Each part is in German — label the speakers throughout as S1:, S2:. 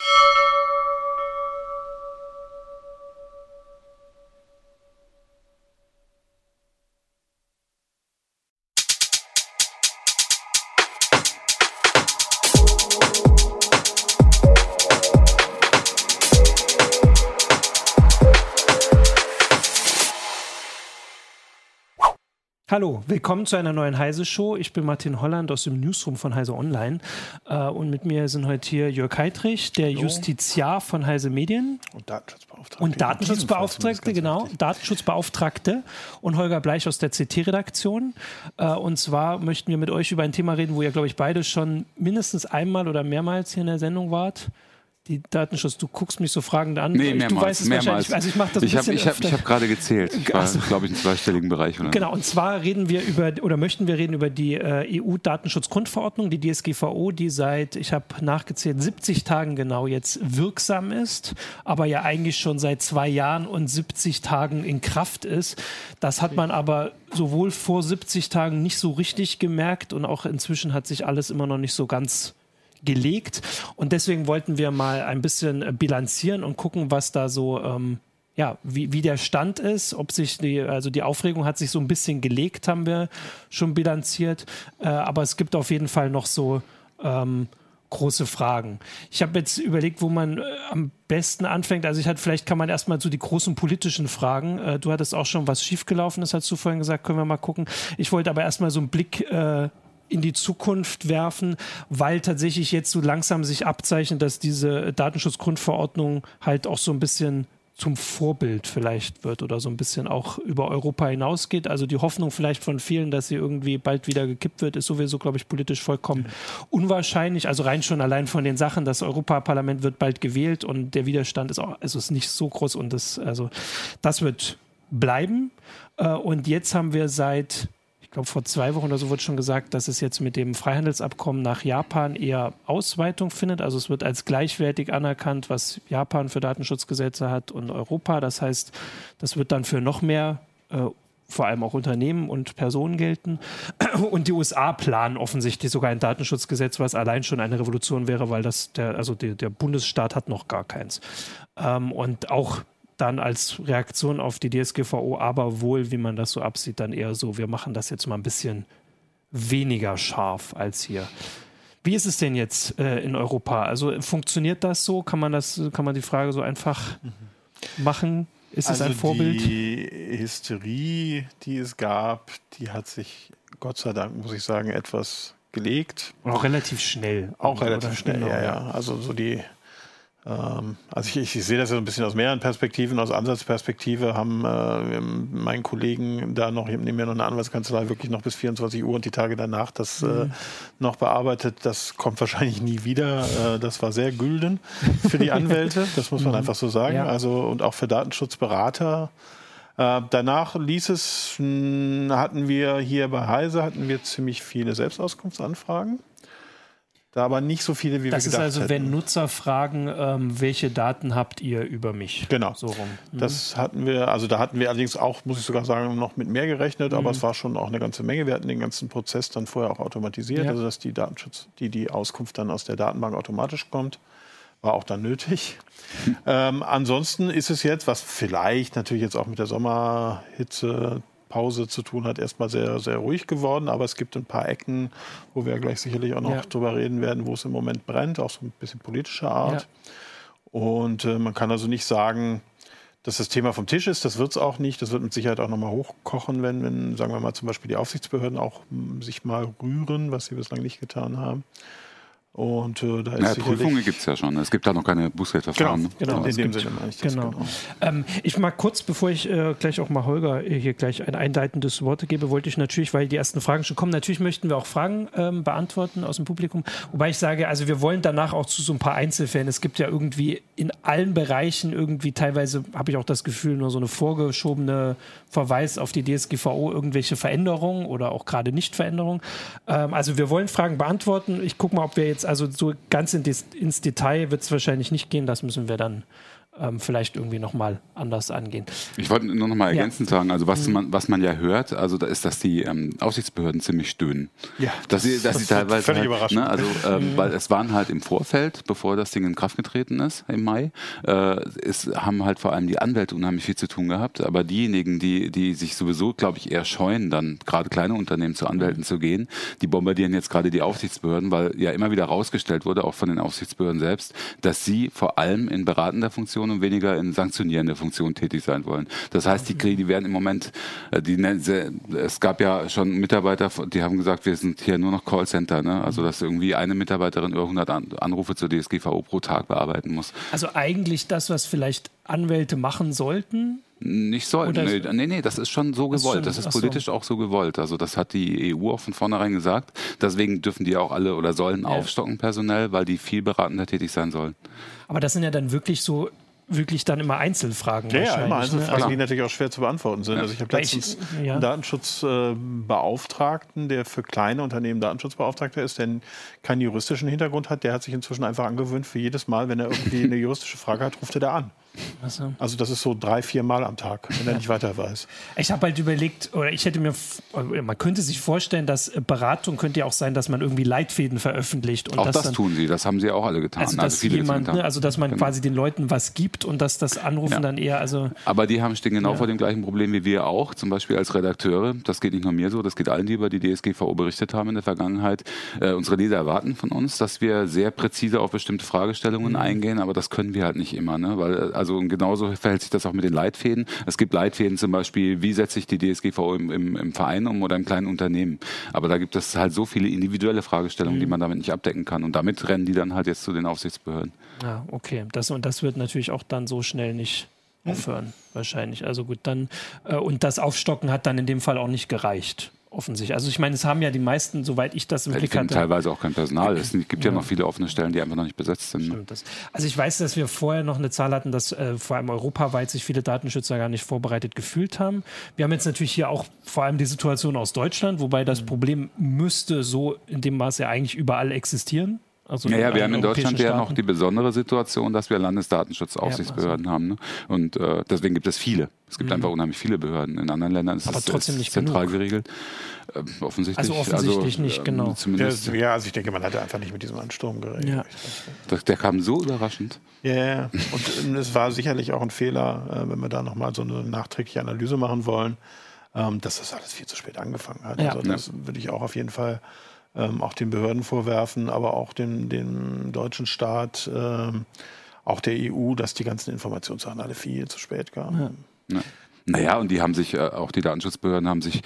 S1: you Hallo, willkommen zu einer neuen Heise Show. Ich bin Martin Holland aus dem Newsroom von Heise Online äh, und mit mir sind heute hier Jörg Heitrich, der Hallo. Justiziar von Heise Medien
S2: und Datenschutzbeauftragte.
S1: Und Datenschutzbeauftragte, genau, wichtig. Datenschutzbeauftragte und Holger Bleich aus der CT-Redaktion. Äh, und zwar möchten wir mit euch über ein Thema reden, wo ihr, glaube ich, beide schon mindestens einmal oder mehrmals hier in der Sendung wart die Datenschutz, du guckst mich so fragend an.
S2: Nee, mehrmals,
S1: du weißt es
S2: mehrmals.
S1: wahrscheinlich. Also ich mache das
S2: ich habe ich hab, ich hab gerade gezählt. Ich war, glaube ich, im zweistelligen Bereich. Oder?
S1: Genau, und zwar reden wir über, oder möchten wir reden über die äh, EU-Datenschutzgrundverordnung, die DSGVO, die seit, ich habe nachgezählt, 70 Tagen genau jetzt wirksam ist, aber ja eigentlich schon seit zwei Jahren und 70 Tagen in Kraft ist. Das hat man aber sowohl vor 70 Tagen nicht so richtig gemerkt und auch inzwischen hat sich alles immer noch nicht so ganz gelegt. Und deswegen wollten wir mal ein bisschen äh, bilanzieren und gucken, was da so, ähm, ja, wie, wie der Stand ist, ob sich die, also die Aufregung hat sich so ein bisschen gelegt, haben wir schon bilanziert. Äh, aber es gibt auf jeden Fall noch so ähm, große Fragen. Ich habe jetzt überlegt, wo man äh, am besten anfängt. Also ich hatte, vielleicht kann man erstmal so die großen politischen Fragen. Äh, du hattest auch schon was schiefgelaufen, das hast du vorhin gesagt, können wir mal gucken. Ich wollte aber erstmal so einen Blick äh, in die Zukunft werfen, weil tatsächlich jetzt so langsam sich abzeichnet, dass diese Datenschutzgrundverordnung halt auch so ein bisschen zum Vorbild vielleicht wird oder so ein bisschen auch über Europa hinausgeht. Also die Hoffnung vielleicht von vielen, dass sie irgendwie bald wieder gekippt wird, ist sowieso, glaube ich, politisch vollkommen unwahrscheinlich. Also rein schon allein von den Sachen, das Europaparlament wird bald gewählt und der Widerstand ist auch, also ist nicht so groß und das, also das wird bleiben. Äh, und jetzt haben wir seit ich glaube, vor zwei Wochen oder so wurde schon gesagt, dass es jetzt mit dem Freihandelsabkommen nach Japan eher Ausweitung findet. Also es wird als gleichwertig anerkannt, was Japan für Datenschutzgesetze hat und Europa. Das heißt, das wird dann für noch mehr äh, vor allem auch Unternehmen und Personen gelten. Und die USA planen offensichtlich sogar ein Datenschutzgesetz, was allein schon eine Revolution wäre, weil das der, also der, der Bundesstaat hat noch gar keins. Ähm, und auch dann als Reaktion auf die DSGVO, aber wohl, wie man das so absieht, dann eher so, wir machen das jetzt mal ein bisschen weniger scharf als hier. Wie ist es denn jetzt äh, in Europa? Also funktioniert das so? Kann man das, kann man die Frage so einfach mhm. machen? Ist also es ein Vorbild?
S2: Die Hysterie, die es gab, die hat sich Gott sei Dank, muss ich sagen, etwas gelegt.
S1: auch relativ schnell.
S2: Auch relativ schnell, genau, ja, ja. Also so die also ich, ich, ich, sehe das ja so ein bisschen aus mehreren Perspektiven. Aus Ansatzperspektive haben äh, meinen Kollegen da noch, neben mir noch eine Anwaltskanzlei, wirklich noch bis 24 Uhr und die Tage danach das äh, mhm. äh, noch bearbeitet. Das kommt wahrscheinlich nie wieder. Äh, das war sehr gülden für die Anwälte, das muss man mhm. einfach so sagen. Ja. Also und auch für Datenschutzberater. Äh, danach ließ es, hm, hatten wir hier bei Heise hatten wir ziemlich viele Selbstauskunftsanfragen. Da aber nicht so viele, wie
S1: das
S2: wir gedacht.
S1: Das ist also,
S2: hätten.
S1: wenn Nutzer fragen, ähm, welche Daten habt ihr über mich?
S2: Genau.
S1: So rum.
S2: Mhm. Das hatten wir, also da hatten wir allerdings auch, muss ich sogar sagen, noch mit mehr gerechnet, mhm. aber es war schon auch eine ganze Menge. Wir hatten den ganzen Prozess dann vorher auch automatisiert, ja. also dass die Datenschutz, die, die Auskunft dann aus der Datenbank automatisch kommt. War auch dann nötig. ähm, ansonsten ist es jetzt, was vielleicht natürlich jetzt auch mit der Sommerhitze Pause zu tun hat, erstmal sehr, sehr ruhig geworden. Aber es gibt ein paar Ecken, wo wir gleich sicherlich auch noch ja. drüber reden werden, wo es im Moment brennt, auch so ein bisschen politischer Art. Ja. Und äh, man kann also nicht sagen, dass das Thema vom Tisch ist. Das wird es auch nicht. Das wird mit Sicherheit auch nochmal hochkochen, wenn, wenn, sagen wir mal, zum Beispiel die Aufsichtsbehörden auch hm, sich mal rühren, was sie bislang nicht getan haben. Und äh, da ist
S3: ja, Prüfungen gibt es ja schon. Es gibt da noch keine Bußgeldverfahren.
S1: Genau, genau. in dem Sinne meine ich das. Genau. genau. Ähm, ich mag kurz, bevor ich äh, gleich auch mal Holger äh, hier gleich ein einleitendes Wort gebe, wollte ich natürlich, weil die ersten Fragen schon kommen, natürlich möchten wir auch Fragen ähm, beantworten aus dem Publikum. Wobei ich sage, also wir wollen danach auch zu so ein paar Einzelfällen. Es gibt ja irgendwie in allen Bereichen irgendwie teilweise, habe ich auch das Gefühl, nur so eine vorgeschobene Verweis auf die DSGVO, irgendwelche Veränderungen oder auch gerade Nicht-Veränderungen. Ähm, also wir wollen Fragen beantworten. Ich gucke mal, ob wir jetzt also so ganz in des, ins Detail wird es wahrscheinlich nicht gehen. Das müssen wir dann ähm, vielleicht irgendwie nochmal anders angehen.
S3: Ich wollte nur noch mal ergänzend ja. sagen, also was, mhm. man, was man ja hört, also da ist, dass die ähm, Aufsichtsbehörden ziemlich stöhnen. Ja, dass sie, dass das sie teilweise
S2: völlig halt, überraschend.
S3: Ne, also ähm, mhm. weil es waren halt im Vorfeld, bevor das Ding in Kraft getreten ist im Mai, äh, ist, haben halt vor allem die Anwälte unheimlich viel zu tun gehabt, aber diejenigen, die die sich sowieso, glaube ich, eher scheuen, dann gerade kleine Unternehmen zu Anwälten mhm. zu gehen, die bombardieren jetzt gerade die Aufsichtsbehörden, weil ja immer wieder rausgestellt wurde, auch von den Aufsichtsbehörden selbst, dass sie vor allem in beratender Funktion Funktion und weniger in sanktionierender Funktion tätig sein wollen. Das heißt, die, die werden im Moment, äh, die, es gab ja schon Mitarbeiter, die haben gesagt, wir sind hier nur noch Callcenter, ne? also dass irgendwie eine Mitarbeiterin über 100 Anrufe zur DSGVO pro Tag bearbeiten muss.
S1: Also eigentlich das, was vielleicht Anwälte machen sollten,
S3: nicht sollten. Nee, nee, nee, das ist schon so gewollt. Schon, das ist politisch so. auch so gewollt. Also das hat die EU auch von vornherein gesagt. Deswegen dürfen die auch alle oder sollen ja. aufstocken personell, weil die viel beratender tätig sein sollen.
S1: Aber das sind ja dann wirklich so wirklich dann immer Einzelfragen.
S2: Ja, ja immer ne? Einzelfragen, ne? die natürlich auch schwer zu beantworten sind. Ja. Also ich habe letztens ich, ja. einen Datenschutzbeauftragten, der für kleine Unternehmen Datenschutzbeauftragter ist, der keinen juristischen Hintergrund hat, der hat sich inzwischen einfach angewöhnt, für jedes Mal, wenn er irgendwie eine juristische Frage hat, ruft er da an. Also, also das ist so drei, vier Mal am Tag, wenn er nicht weiter weiß.
S1: Ich habe halt überlegt, oder ich hätte mir, man könnte sich vorstellen, dass Beratung könnte ja auch sein, dass man irgendwie Leitfäden veröffentlicht.
S3: Und auch das, das tun sie, das haben sie auch alle getan.
S1: Also, dass also jemand, ne, also dass man genau. quasi den Leuten was gibt und dass das Anrufen ja. dann eher, also...
S3: Aber die haben stehen genau ja. vor dem gleichen Problem wie wir auch, zum Beispiel als Redakteure. Das geht nicht nur mir so, das geht allen, die über die DSGVO berichtet haben in der Vergangenheit. Äh, unsere Leser erwarten von uns, dass wir sehr präzise auf bestimmte Fragestellungen mhm. eingehen, aber das können wir halt nicht immer, ne? weil also genauso verhält sich das auch mit den Leitfäden. Es gibt Leitfäden zum Beispiel, wie setze ich die DSGVO im, im, im Verein um oder im kleinen Unternehmen. Aber da gibt es halt so viele individuelle Fragestellungen, mhm. die man damit nicht abdecken kann. Und damit rennen die dann halt jetzt zu den Aufsichtsbehörden.
S1: Ja, okay. Das, und das wird natürlich auch dann so schnell nicht aufhören, wahrscheinlich. Also gut, dann, äh, und das Aufstocken hat dann in dem Fall auch nicht gereicht offensichtlich. Also ich meine, es haben ja die meisten, soweit ich das im
S3: ja,
S1: Blick hatte.
S3: teilweise auch kein Personal. Es gibt ja. ja. noch viele offene Stellen, die einfach noch nicht besetzt sind.
S1: Stimmt das. Also ich weiß, dass wir vorher noch eine Zahl hatten, dass äh, vor allem europaweit sich viele Datenschützer gar nicht vorbereitet gefühlt haben. Wir haben jetzt natürlich hier auch vor allem die Situation aus Deutschland, wobei das mhm. Problem müsste so in dem Maße eigentlich überall existieren.
S3: Also ja, wir haben in Deutschland Staaten. ja noch die besondere Situation, dass wir Landesdatenschutzaufsichtsbehörden ja, also. haben. Ne? Und äh, deswegen gibt es viele. Es gibt mhm. einfach unheimlich viele Behörden. In anderen Ländern ist es zentral genug. geregelt. Äh, offensichtlich.
S1: Also offensichtlich also, nicht, ähm, genau.
S2: Zumindest, ja, ja, also ich denke, man hatte einfach nicht mit diesem Ansturm geregelt. Ja.
S3: Der, der kam so überraschend.
S2: Ja, yeah. und ähm, es war sicherlich auch ein Fehler, äh, wenn wir da nochmal so eine nachträgliche Analyse machen wollen, ähm, dass das alles viel zu spät angefangen hat. Ja. Also das würde ich auch auf jeden Fall ähm, auch den Behörden vorwerfen, aber auch dem, dem deutschen Staat, ähm, auch der EU, dass die ganzen Informationssachen alle viel zu spät kamen.
S3: Ja. Ja. Naja, und die haben sich, äh, auch die Datenschutzbehörden haben sich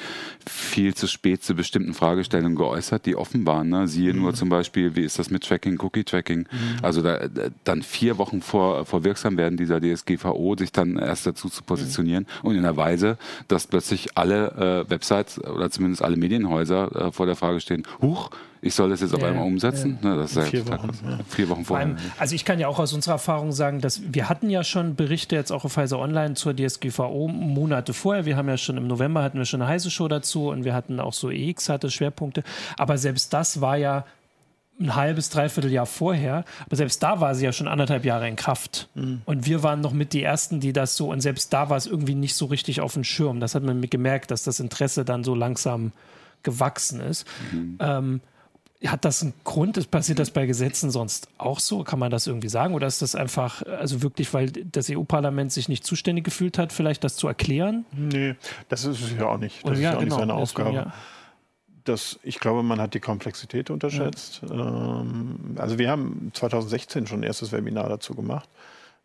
S3: viel zu spät zu bestimmten Fragestellungen geäußert, die offen waren. Ne? Siehe mhm. nur zum Beispiel, wie ist das mit Tracking, Cookie-Tracking? Mhm. Also da, dann vier Wochen vor, vor Wirksam dieser DSGVO, sich dann erst dazu zu positionieren mhm. und in der Weise, dass plötzlich alle äh, Websites oder zumindest alle Medienhäuser äh, vor der Frage stehen, huch, ich soll das jetzt auf ja, einmal umsetzen. Ja. Ne, das ist vier, Wochen, ja. vier Wochen vorher. Allem,
S1: also ich kann ja auch aus unserer Erfahrung sagen, dass wir hatten ja schon Berichte jetzt auch auf Pfizer Online zur DSGVO Monate vorher. Wir haben ja schon im November hatten wir schon eine heiße Show dazu und wir hatten auch so EX hatte Schwerpunkte. Aber selbst das war ja ein halbes, dreiviertel Jahr vorher. Aber selbst da war sie ja schon anderthalb Jahre in Kraft. Mhm. Und wir waren noch mit die Ersten, die das so, und selbst da war es irgendwie nicht so richtig auf dem Schirm. Das hat man gemerkt, dass das Interesse dann so langsam gewachsen ist. Mhm. Ähm, hat das einen Grund? Ist passiert das bei Gesetzen sonst auch so? Kann man das irgendwie sagen? Oder ist das einfach, also wirklich, weil das EU-Parlament sich nicht zuständig gefühlt hat, vielleicht das zu erklären?
S2: Nee, das ist es ja auch nicht. Das Oder ist ja, auch genau, nicht seine Aufgabe. Ja. Das, ich glaube, man hat die Komplexität unterschätzt. Ja. Ähm, also wir haben 2016 schon ein erstes Webinar dazu gemacht.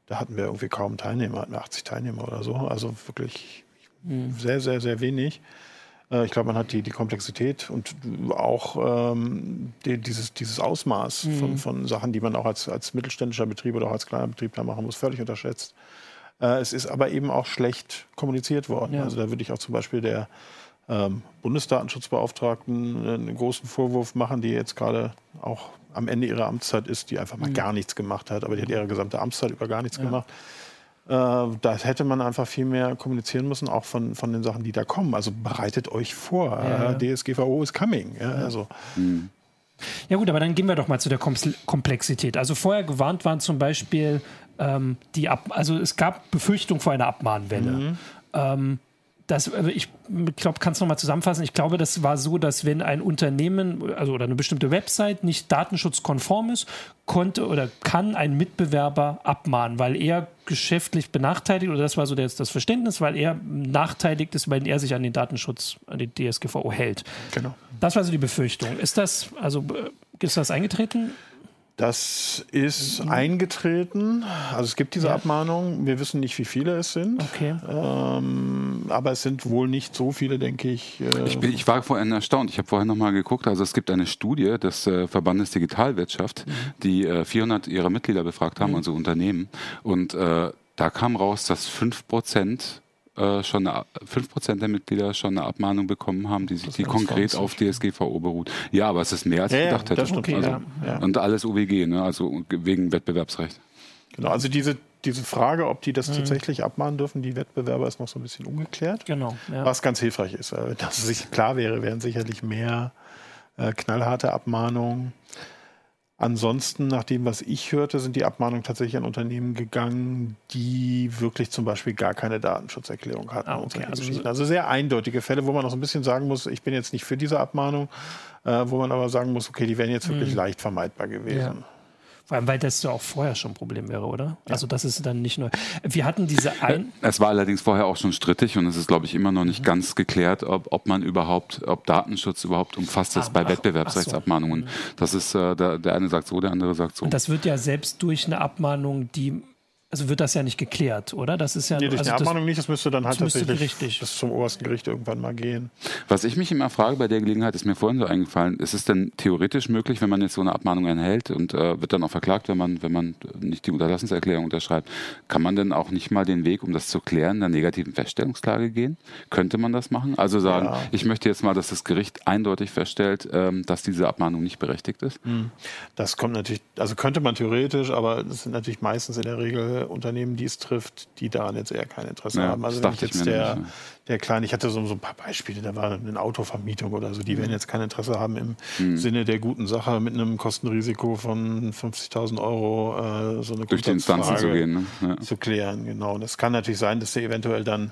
S2: Da hatten wir irgendwie kaum Teilnehmer, hatten wir 80 Teilnehmer oder so. Also wirklich mhm. sehr, sehr, sehr wenig. Äh, ich glaube, man hat die, die Komplexität und auch ähm, die, dieses, dieses Ausmaß mhm. von, von Sachen, die man auch als, als mittelständischer Betrieb oder auch als kleiner Betrieb da machen muss, völlig unterschätzt. Äh, es ist aber eben auch schlecht kommuniziert worden. Ja. Also da würde ich auch zum Beispiel der ähm, Bundesdatenschutzbeauftragten einen großen Vorwurf machen, die jetzt gerade auch am Ende ihrer Amtszeit ist, die einfach mal mhm. gar nichts gemacht hat. Aber die hat ihre gesamte Amtszeit über gar nichts ja. gemacht. Äh, das hätte man einfach viel mehr kommunizieren müssen, auch von, von den Sachen, die da kommen. Also bereitet euch vor. Ja. DSGVO is coming. Ja, also.
S1: Mhm. Ja gut, aber dann gehen wir doch mal zu der Komplexität. Also vorher gewarnt waren zum Beispiel ähm, die Ab also es gab Befürchtungen vor einer Abmahnwelle. Mhm. Ähm, das, äh, ich glaube, kannst du nochmal zusammenfassen. Ich glaube, das war so, dass wenn ein Unternehmen also oder eine bestimmte Website nicht datenschutzkonform ist, konnte oder kann ein Mitbewerber abmahnen, weil er geschäftlich benachteiligt oder das war so das, das Verständnis, weil er nachteiligt ist, weil er sich an den Datenschutz, an die DSGVO hält. Genau. Das war so die Befürchtung. Ist das also äh, ist das eingetreten?
S2: Das ist mhm. eingetreten. Also es gibt diese ja. Abmahnungen. Wir wissen nicht, wie viele es sind. Okay. Ähm, aber es sind wohl nicht so viele, denke ich.
S3: Äh ich, bin, ich, war vorhin erstaunt. Ich habe vorhin noch mal geguckt. Also es gibt eine Studie des äh, Verbandes Digitalwirtschaft, mhm. die äh, 400 ihrer Mitglieder befragt haben, mhm. also Unternehmen. Und äh, da kam raus, dass 5 Prozent äh, schon eine, 5% der Mitglieder schon eine Abmahnung bekommen haben, die, die konkret auf DSGVO beruht. Ja, aber es ist mehr als ich ja, gedacht hätte. Okay, also, ja. Und alles UWG, ne? also wegen Wettbewerbsrecht.
S2: Genau, also diese, diese Frage, ob die das mhm. tatsächlich abmahnen dürfen, die Wettbewerber, ist noch so ein bisschen ungeklärt. Genau. Ja. Was ganz hilfreich ist. Dass es sich klar wäre, wären sicherlich mehr äh, knallharte Abmahnungen. Ansonsten, nach dem, was ich hörte, sind die Abmahnungen tatsächlich an Unternehmen gegangen, die wirklich zum Beispiel gar keine Datenschutzerklärung hatten. Ah, okay. also, also, sehr eindeutige Fälle, wo man noch so ein bisschen sagen muss, ich bin jetzt nicht für diese Abmahnung, äh, wo man aber sagen muss, okay, die wären jetzt wirklich mhm. leicht vermeidbar gewesen. Ja.
S1: Vor allem, weil das ja auch vorher schon ein Problem wäre, oder? Ja. Also das ist dann nicht nur. Wir hatten diese ein.
S3: Es war allerdings vorher auch schon strittig und es ist, glaube ich, immer noch nicht mhm. ganz geklärt, ob, ob man überhaupt, ob Datenschutz überhaupt umfasst ist ah, bei ach, Wettbewerbsrechtsabmahnungen. Ach so. Das ist, äh, der, der eine sagt so, der andere sagt so.
S1: Und das wird ja selbst durch eine Abmahnung, die also wird das ja nicht geklärt, oder? Das ist ja
S2: nee, durch
S1: also
S2: eine Abmahnung nicht, das müsste dann halt tatsächlich bis zum obersten Gericht irgendwann mal gehen.
S3: Was ich mich immer frage bei der Gelegenheit, ist mir vorhin so eingefallen, ist es denn theoretisch möglich, wenn man jetzt so eine Abmahnung erhält und äh, wird dann auch verklagt, wenn man, wenn man nicht die Unterlassenserklärung unterschreibt, kann man denn auch nicht mal den Weg, um das zu klären, der negativen Feststellungsklage gehen? Könnte man das machen? Also sagen, ja. ich möchte jetzt mal, dass das Gericht eindeutig feststellt, ähm, dass diese Abmahnung nicht berechtigt ist? Hm.
S2: Das kommt natürlich, also könnte man theoretisch, aber das sind natürlich meistens in der Regel Unternehmen, die es trifft, die daran jetzt eher kein Interesse ja, haben. Also wenn ich jetzt der, nicht, der kleine, ich hatte so, so, ein paar Beispiele, da war eine Autovermietung oder so, die werden jetzt kein Interesse haben im mhm. Sinne der guten Sache mit einem Kostenrisiko von 50.000 Euro äh, so eine
S3: Durch die Instanzen zu gehen. Ne?
S2: Ja. Zu klären, genau. Und es kann natürlich sein, dass sie eventuell dann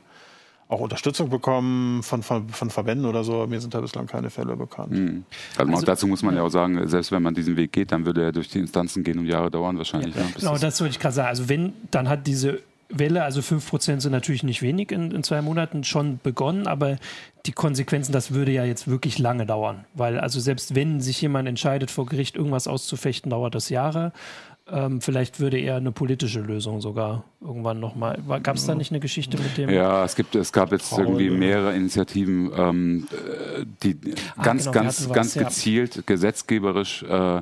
S2: auch Unterstützung bekommen von, von, von, Verbänden oder so. Mir sind da bislang keine Fälle bekannt. Mhm.
S3: Also, also, dazu muss man ja auch sagen, selbst wenn man diesen Weg geht, dann würde er durch die Instanzen gehen und Jahre dauern wahrscheinlich. Ja.
S1: Ja, genau, das wollte ich gerade sagen. Also wenn, dann hat diese Welle, also 5% sind natürlich nicht wenig in, in zwei Monaten schon begonnen, aber die Konsequenzen, das würde ja jetzt wirklich lange dauern. Weil also selbst wenn sich jemand entscheidet, vor Gericht irgendwas auszufechten, dauert das Jahre. Ähm, vielleicht würde er eine politische Lösung sogar irgendwann nochmal. Gab es da nicht eine Geschichte mit dem?
S3: Ja, es gibt, es gab jetzt Paul, irgendwie mehrere Initiativen, ähm, die ah, ganz, genau, ganz, ganz gezielt gesetzgeberisch äh,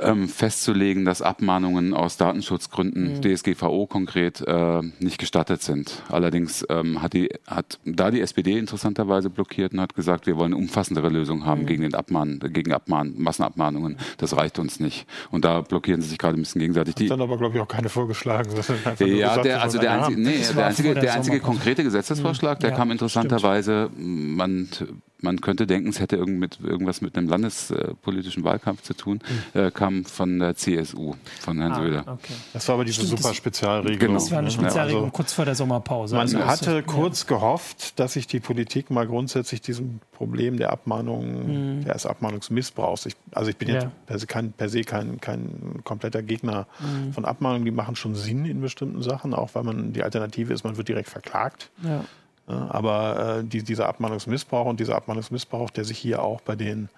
S3: ähm, festzulegen, dass Abmahnungen aus Datenschutzgründen, mhm. DSGVO konkret, äh, nicht gestattet sind. Allerdings ähm, hat, die, hat da die SPD interessanterweise blockiert und hat gesagt, wir wollen eine umfassendere Lösung haben mhm. gegen den Abmahn, gegen Abmahn, Massenabmahnungen. Das reicht uns nicht. Und da blockieren sie sich gerade ein bisschen gegenseitig.
S2: Die, dann aber, glaube ich, auch keine vorgeschlagen.
S3: Ja, der, also der einzige, nee, der einzige, der einzige konkrete Gesetzesvorschlag, der ja, kam interessanterweise, stimmt. man man könnte denken, es hätte irgend mit, irgendwas mit einem landespolitischen Wahlkampf zu tun, mhm. äh, kam von der CSU, von Herrn ah, Söder.
S2: Okay. Das war aber diese Stimmt, super Spezialregelung. Genau.
S1: Das war eine Spezialregelung also, kurz vor der Sommerpause.
S2: Man also hatte kurz ja. gehofft, dass sich die Politik mal grundsätzlich diesem Problem der Abmahnung, mhm. des Abmahnungsmissbrauchs, ich, also ich bin ja. jetzt per se kein, per se kein, kein kompletter Gegner mhm. von Abmahnungen, die machen schon Sinn in bestimmten Sachen, auch weil man die Alternative ist, man wird direkt verklagt. Ja. Aber äh, die, dieser Abmahnungsmissbrauch und dieser Abmahnungsmissbrauch, der sich hier auch bei den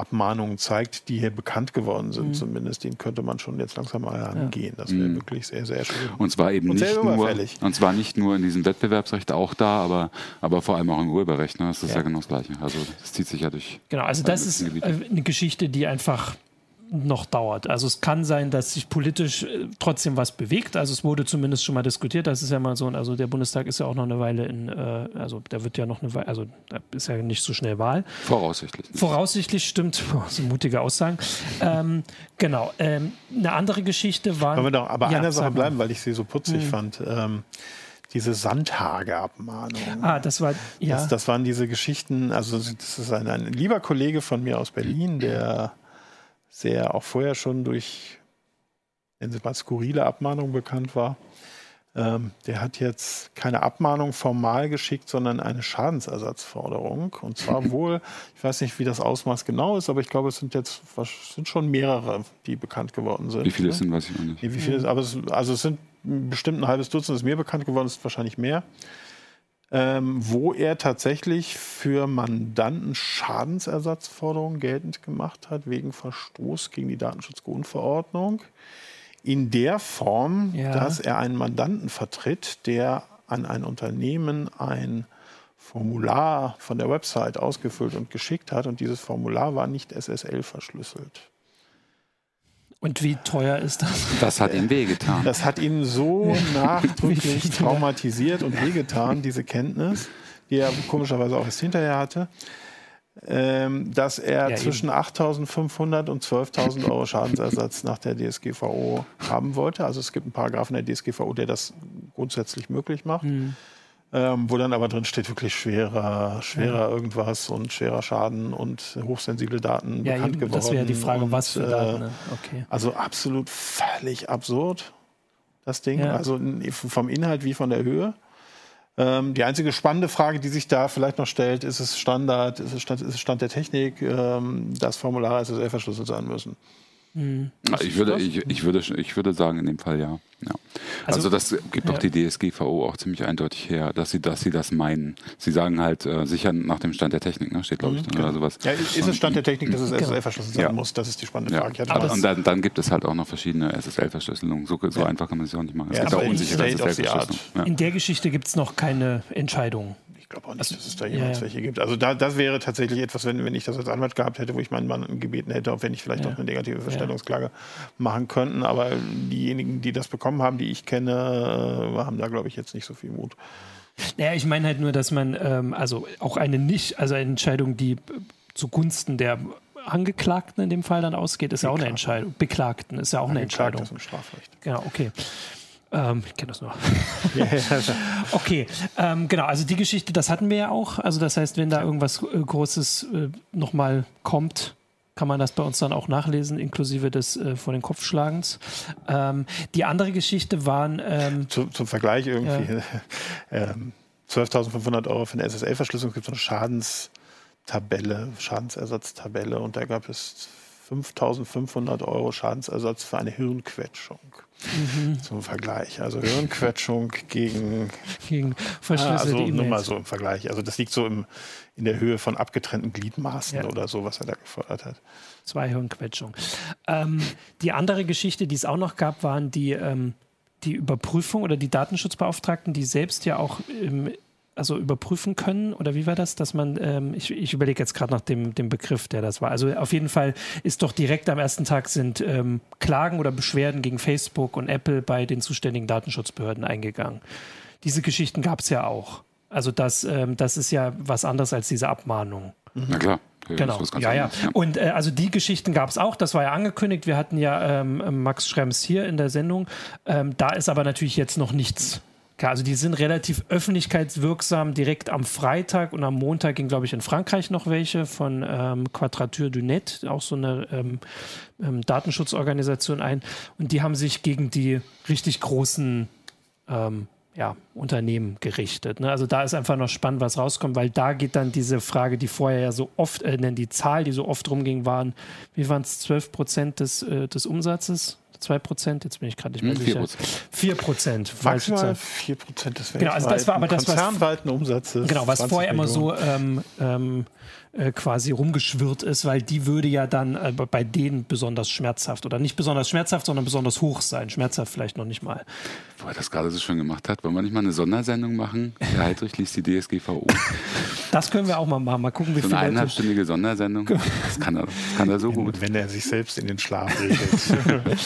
S2: Abmahnungen zeigt, die hier bekannt geworden sind, mhm. zumindest, den könnte man schon jetzt langsam mal angehen. Das wäre mhm. wirklich sehr, sehr schön.
S3: Und zwar eben und nicht nur, und zwar nicht nur in diesem Wettbewerbsrecht auch da, aber, aber vor allem auch im Urheberrecht. Ne? Das ist ja. ja genau das Gleiche. Also das zieht sich ja durch.
S1: Genau, also das ist Gebiete. eine Geschichte, die einfach noch dauert. Also es kann sein, dass sich politisch äh, trotzdem was bewegt. Also es wurde zumindest schon mal diskutiert. Das ist ja mal so, also der Bundestag ist ja auch noch eine Weile in, äh, also da wird ja noch eine Weile, also da ist ja nicht so schnell Wahl.
S3: Voraussichtlich.
S1: Voraussichtlich stimmt. Oh, so mutige Aussagen. ähm, genau. Ähm, eine andere Geschichte war.
S2: Wollen wir doch aber ja, einer Sache bleiben, weil ich sie so putzig hm. fand. Ähm, diese Sandhage-Abmahnung.
S1: Ah, das war, ja.
S2: Das, das, waren diese Geschichten, also das ist ein, ein lieber Kollege von mir aus Berlin, der sehr auch vorher schon durch, nennen Sie mal, skurrile Abmahnungen bekannt war. Ähm, der hat jetzt keine Abmahnung formal geschickt, sondern eine Schadensersatzforderung. Und zwar wohl, ich weiß nicht, wie das Ausmaß genau ist, aber ich glaube, es sind jetzt sind schon mehrere, die bekannt geworden sind.
S3: Wie viele ne? sind, weiß ich noch nicht.
S2: Nee, wie viele, aber es, also es sind bestimmt ein halbes Dutzend, ist mir bekannt geworden, ist wahrscheinlich mehr ähm, wo er tatsächlich für Mandanten Schadensersatzforderungen geltend gemacht hat wegen Verstoß gegen die Datenschutzgrundverordnung. In der Form, ja. dass er einen Mandanten vertritt, der an ein Unternehmen ein Formular von der Website ausgefüllt und geschickt hat und dieses Formular war nicht SSL verschlüsselt.
S1: Und wie teuer ist das?
S3: Das hat ihm wehgetan.
S2: Das hat ihn so nachdrücklich traumatisiert und wehgetan, diese Kenntnis, die er komischerweise auch erst hinterher hatte, ähm, dass er ja, zwischen 8.500 und 12.000 Euro Schadensersatz nach der DSGVO haben wollte. Also es gibt einen Paragraphen der DSGVO, der das grundsätzlich möglich macht. Mhm. Ähm, wo dann aber drin steht wirklich schwerer, schwerer ja. irgendwas und schwerer Schaden und hochsensible Daten ja, bekannt eben, geworden.
S1: Das wäre die Frage, und, was für Daten. Ne?
S2: Okay. Also absolut völlig absurd, das Ding. Ja. Also vom Inhalt wie von der Höhe. Ähm, die einzige spannende Frage, die sich da vielleicht noch stellt, ist es Standard, ist es Stand, ist es Stand der Technik, ähm, dass Formulare SSL verschlüsselt sein müssen.
S3: Mhm. Ich, würde, ich, ich, würde, ich würde sagen, in dem Fall ja. ja. Also, also, das gibt doch die DSGVO auch ziemlich eindeutig her, dass sie, dass sie das meinen. Sie sagen halt äh, sicher nach dem Stand der Technik, ne? steht glaube ich mhm,
S2: dann,
S3: oder sowas.
S2: Ja, ist es Stand der Technik, dass es genau. SSL verschlüsselt sein ja. muss? Das ist die spannende Frage.
S3: Ja. Aber und dann, dann, gibt es halt auch noch verschiedene SSL-Verschlüsselungen. So, so einfach kann man es ja auch nicht machen. Es gibt auch unsichere
S1: SSL-Verschlüsselungen. In der Geschichte gibt es noch keine Entscheidung
S2: glaube auch nicht, also, dass es da jemals ja, welche gibt. Also da, das wäre tatsächlich etwas, wenn, wenn ich das als Anwalt gehabt hätte, wo ich meinen Mann gebeten hätte, ob wir nicht vielleicht ja. auch eine negative Verstellungsklage machen könnten. Aber diejenigen, die das bekommen haben, die ich kenne, äh, haben da, glaube ich, jetzt nicht so viel Mut.
S1: Naja, ich meine halt nur, dass man ähm, also auch eine nicht, also eine Entscheidung, die zugunsten der Angeklagten in dem Fall dann ausgeht, ist ja auch eine Entscheidung. Beklagten ist ja auch eine Entscheidung. Ist ein Strafrecht. Genau, okay. Ähm, ich kenne das nur. okay, ähm, genau. Also die Geschichte, das hatten wir ja auch. Also das heißt, wenn da irgendwas äh, Großes äh, nochmal kommt, kann man das bei uns dann auch nachlesen, inklusive des äh, vor den Kopfschlagens. Ähm, die andere Geschichte waren. Ähm,
S2: Zu, zum Vergleich irgendwie. Ja. 12.500 ähm, Euro für eine SSL-Verschlüsselung gibt es eine Schadenstabelle, Schadensersatztabelle und da gab es 5.500 Euro Schadensersatz für eine Hirnquetschung. Mhm. Zum Vergleich. Also Hirnquetschung gegen,
S1: gegen verschlüsselte
S2: ah, also Nur mal so im Vergleich. Also das liegt so im, in der Höhe von abgetrennten Gliedmaßen ja. oder so, was er da gefordert hat.
S1: Zwei Hirnquetschungen. Ähm, die andere Geschichte, die es auch noch gab, waren die, ähm, die Überprüfung oder die Datenschutzbeauftragten, die selbst ja auch im also überprüfen können? Oder wie war das, dass man, ähm, ich, ich überlege jetzt gerade nach dem, dem Begriff, der das war. Also auf jeden Fall ist doch direkt am ersten Tag sind ähm, Klagen oder Beschwerden gegen Facebook und Apple bei den zuständigen Datenschutzbehörden eingegangen. Diese Geschichten gab es ja auch. Also das, ähm, das ist ja was anderes als diese Abmahnung.
S3: Na klar.
S1: Genau, ja, ja. Und äh, also die Geschichten gab es auch, das war ja angekündigt. Wir hatten ja ähm, Max Schrems hier in der Sendung. Ähm, da ist aber natürlich jetzt noch nichts also die sind relativ öffentlichkeitswirksam. Direkt am Freitag und am Montag ging, glaube ich, in Frankreich noch welche von ähm, Quadrature du Net, auch so eine ähm, ähm, Datenschutzorganisation ein. Und die haben sich gegen die richtig großen ähm, ja, Unternehmen gerichtet. Ne? Also da ist einfach noch spannend, was rauskommt, weil da geht dann diese Frage, die vorher ja so oft, äh, die Zahl, die so oft rumging, waren, wie waren es, 12 Prozent des, äh, des Umsatzes? 2 Prozent? Jetzt bin ich gerade nicht mehr
S3: Hm,
S1: sicher.
S3: 4%.
S1: 4 Prozent.
S2: Maximal 4 Prozent des
S1: Genau, also das war aber das, was-
S2: Umsatzes.
S1: Genau, was
S2: 20
S1: vorher immer so ähm, ähm, äh, quasi rumgeschwirrt ist, weil die würde ja dann äh, bei denen besonders schmerzhaft oder nicht besonders schmerzhaft, sondern besonders hoch sein. Schmerzhaft vielleicht noch nicht mal.
S3: Wo er das gerade so schön gemacht hat, wollen wir nicht mal eine Sondersendung machen? Herr Heidrich liest die DSGVO.
S1: Das können wir auch mal machen. Mal gucken, wie
S3: So
S1: viele
S3: eine eineinhalbstündige Sondersendung. Das kann er, das kann er so gut.
S2: Wenn er sich selbst in den Schlaf regelt.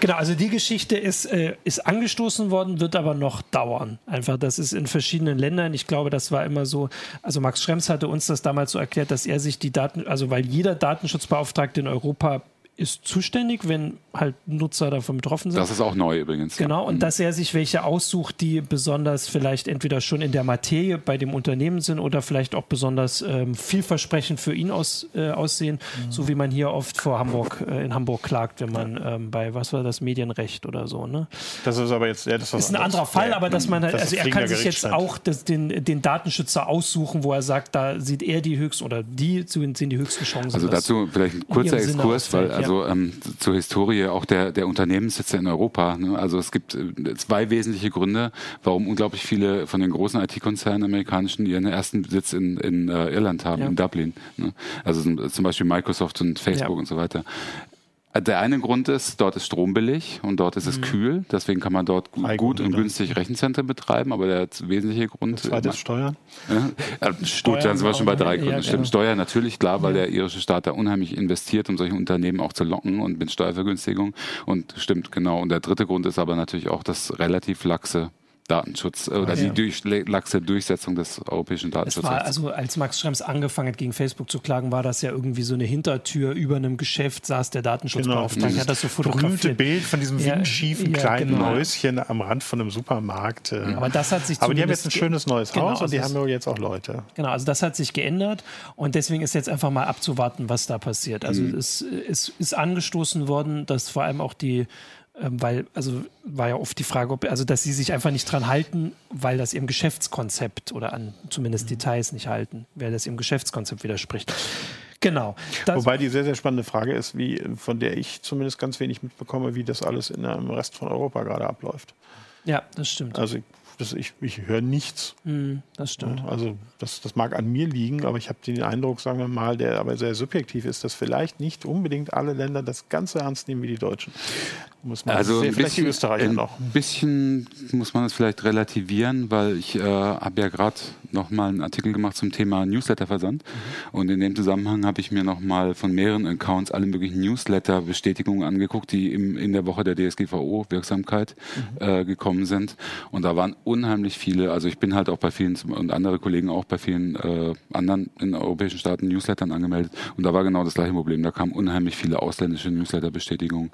S1: Genau, also die Geschichte ist, äh, ist angestoßen worden, wird aber noch dauern. Einfach, das ist in verschiedenen Ländern. Ich glaube, das war immer so. Also Max Schrems hatte uns das damals so erklärt, dass er sich die Daten, also weil jeder Datenschutzbeauftragte in Europa ist zuständig, wenn halt Nutzer davon betroffen sind.
S3: Das ist auch neu übrigens.
S1: Genau,
S3: Ja.
S1: und dass er sich welche aussucht, die besonders vielleicht entweder schon in der Materie bei dem Unternehmen sind oder vielleicht auch besonders ähm, vielversprechend für ihn aus, äh, aussehen, so wie man hier oft vor Hamburg, äh, in Hamburg klagt, wenn man ähm, bei, was war das, Medienrecht oder so, ne?
S2: Das ist aber jetzt ja, das
S1: ist ein anderer Fall, aber dass man halt,
S2: Das
S1: also er kann sich jetzt auch das, den, den Datenschützer aussuchen, wo er sagt, da sieht er die höchsten oder die sind die höchsten Chancen.
S3: Also dazu vielleicht ein kurzer Exkurs, weil
S1: ja.
S3: Also ähm, zur Historie auch der, der Unternehmenssitze in Europa. Ne? Also es gibt äh, zwei wesentliche Gründe, warum unglaublich viele von den großen IT-Konzernen amerikanischen ihren ersten Sitz in, in äh, Irland haben,
S1: Ja.
S3: in Dublin. Ne? Also zum- zum Beispiel Microsoft und Facebook
S1: Ja.
S3: und so weiter. Der eine Grund ist, dort ist Strom billig und dort ist
S1: Mhm.
S3: es kühl, deswegen kann man dort gut
S2: Gründe
S3: und günstig Rechenzentren betreiben, aber der wesentliche Grund
S2: Zweites Steuern.
S3: ja, äh, gut, dann sind wir schon bei drei
S1: Ja,
S3: Gründen.
S1: genau.
S3: Stimmt, Steuer natürlich, klar, weil der irische Staat da unheimlich investiert, um solche Unternehmen auch zu locken und mit Steuervergünstigung. Und stimmt, genau. Und der dritte Grund ist aber natürlich auch das relativ laxe Datenschutz äh, oder
S1: Ja.
S3: die durch, laxe Durchsetzung des europäischen
S1: Es war
S3: Datenschutzrechts.
S1: also, als Max Schrems angefangen hat, gegen Facebook zu klagen, war das ja irgendwie so eine Hintertür. Über einem Geschäft saß der Datenschutzbeauftragte,
S2: Genau.
S1: hat das so
S2: berühmte
S1: fotografiert.
S2: Bild von diesem
S1: Ja,
S2: windschiefen
S1: ja,
S2: kleinen
S1: genau.
S2: Häuschen am Rand von einem Supermarkt. äh.
S1: Aber das hat sich
S2: Aber die haben jetzt ein schönes neues
S1: Genau,
S2: Haus und die
S1: das-
S2: haben ja jetzt auch Leute.
S1: Genau, also das hat sich geändert und deswegen ist jetzt einfach mal abzuwarten, was da passiert. Also
S2: Mhm.
S1: es, es ist angestoßen worden, dass vor allem auch die, weil, also war ja oft die Frage, ob, also dass sie sich einfach nicht dran halten, weil das ihrem Geschäftskonzept oder an zumindest
S2: Mhm.
S1: Details nicht halten, weil das ihrem Geschäftskonzept widerspricht. Genau.
S2: Wobei die sehr, sehr spannende Frage ist, wie, von der ich zumindest ganz wenig mitbekomme, wie das alles in einem Rest von Europa gerade abläuft.
S1: ja, das stimmt.
S2: Also ich, das, ich, ich höre nichts.
S1: Hm, das stimmt.
S2: Also das, das mag an mir liegen, aber ich habe den Eindruck, sagen wir mal, der aber sehr subjektiv ist, dass vielleicht nicht unbedingt alle Länder das ganz so ernst nehmen wie die Deutschen. Muss man
S3: Also ein
S2: vielleicht die
S3: bisschen,
S2: Österreicher
S3: ein
S2: noch.
S3: bisschen muss man es vielleicht relativieren, weil ich äh, habe ja gerade noch mal einen Artikel gemacht zum Thema Newsletterversand
S1: Mhm.
S3: und in dem Zusammenhang habe ich mir noch mal von mehreren Accounts alle möglichen Newsletter-Bestätigungen angeguckt, die im, in der Woche der DSGVO-Wirksamkeit
S1: Mhm.
S3: äh, gekommen sind und da waren unheimlich viele. Also ich bin halt auch bei vielen und andere Kollegen auch bei vielen äh, anderen in europäischen Staaten Newslettern angemeldet und da war genau das gleiche Problem. Da kamen unheimlich viele ausländische Newsletter-Bestätigungen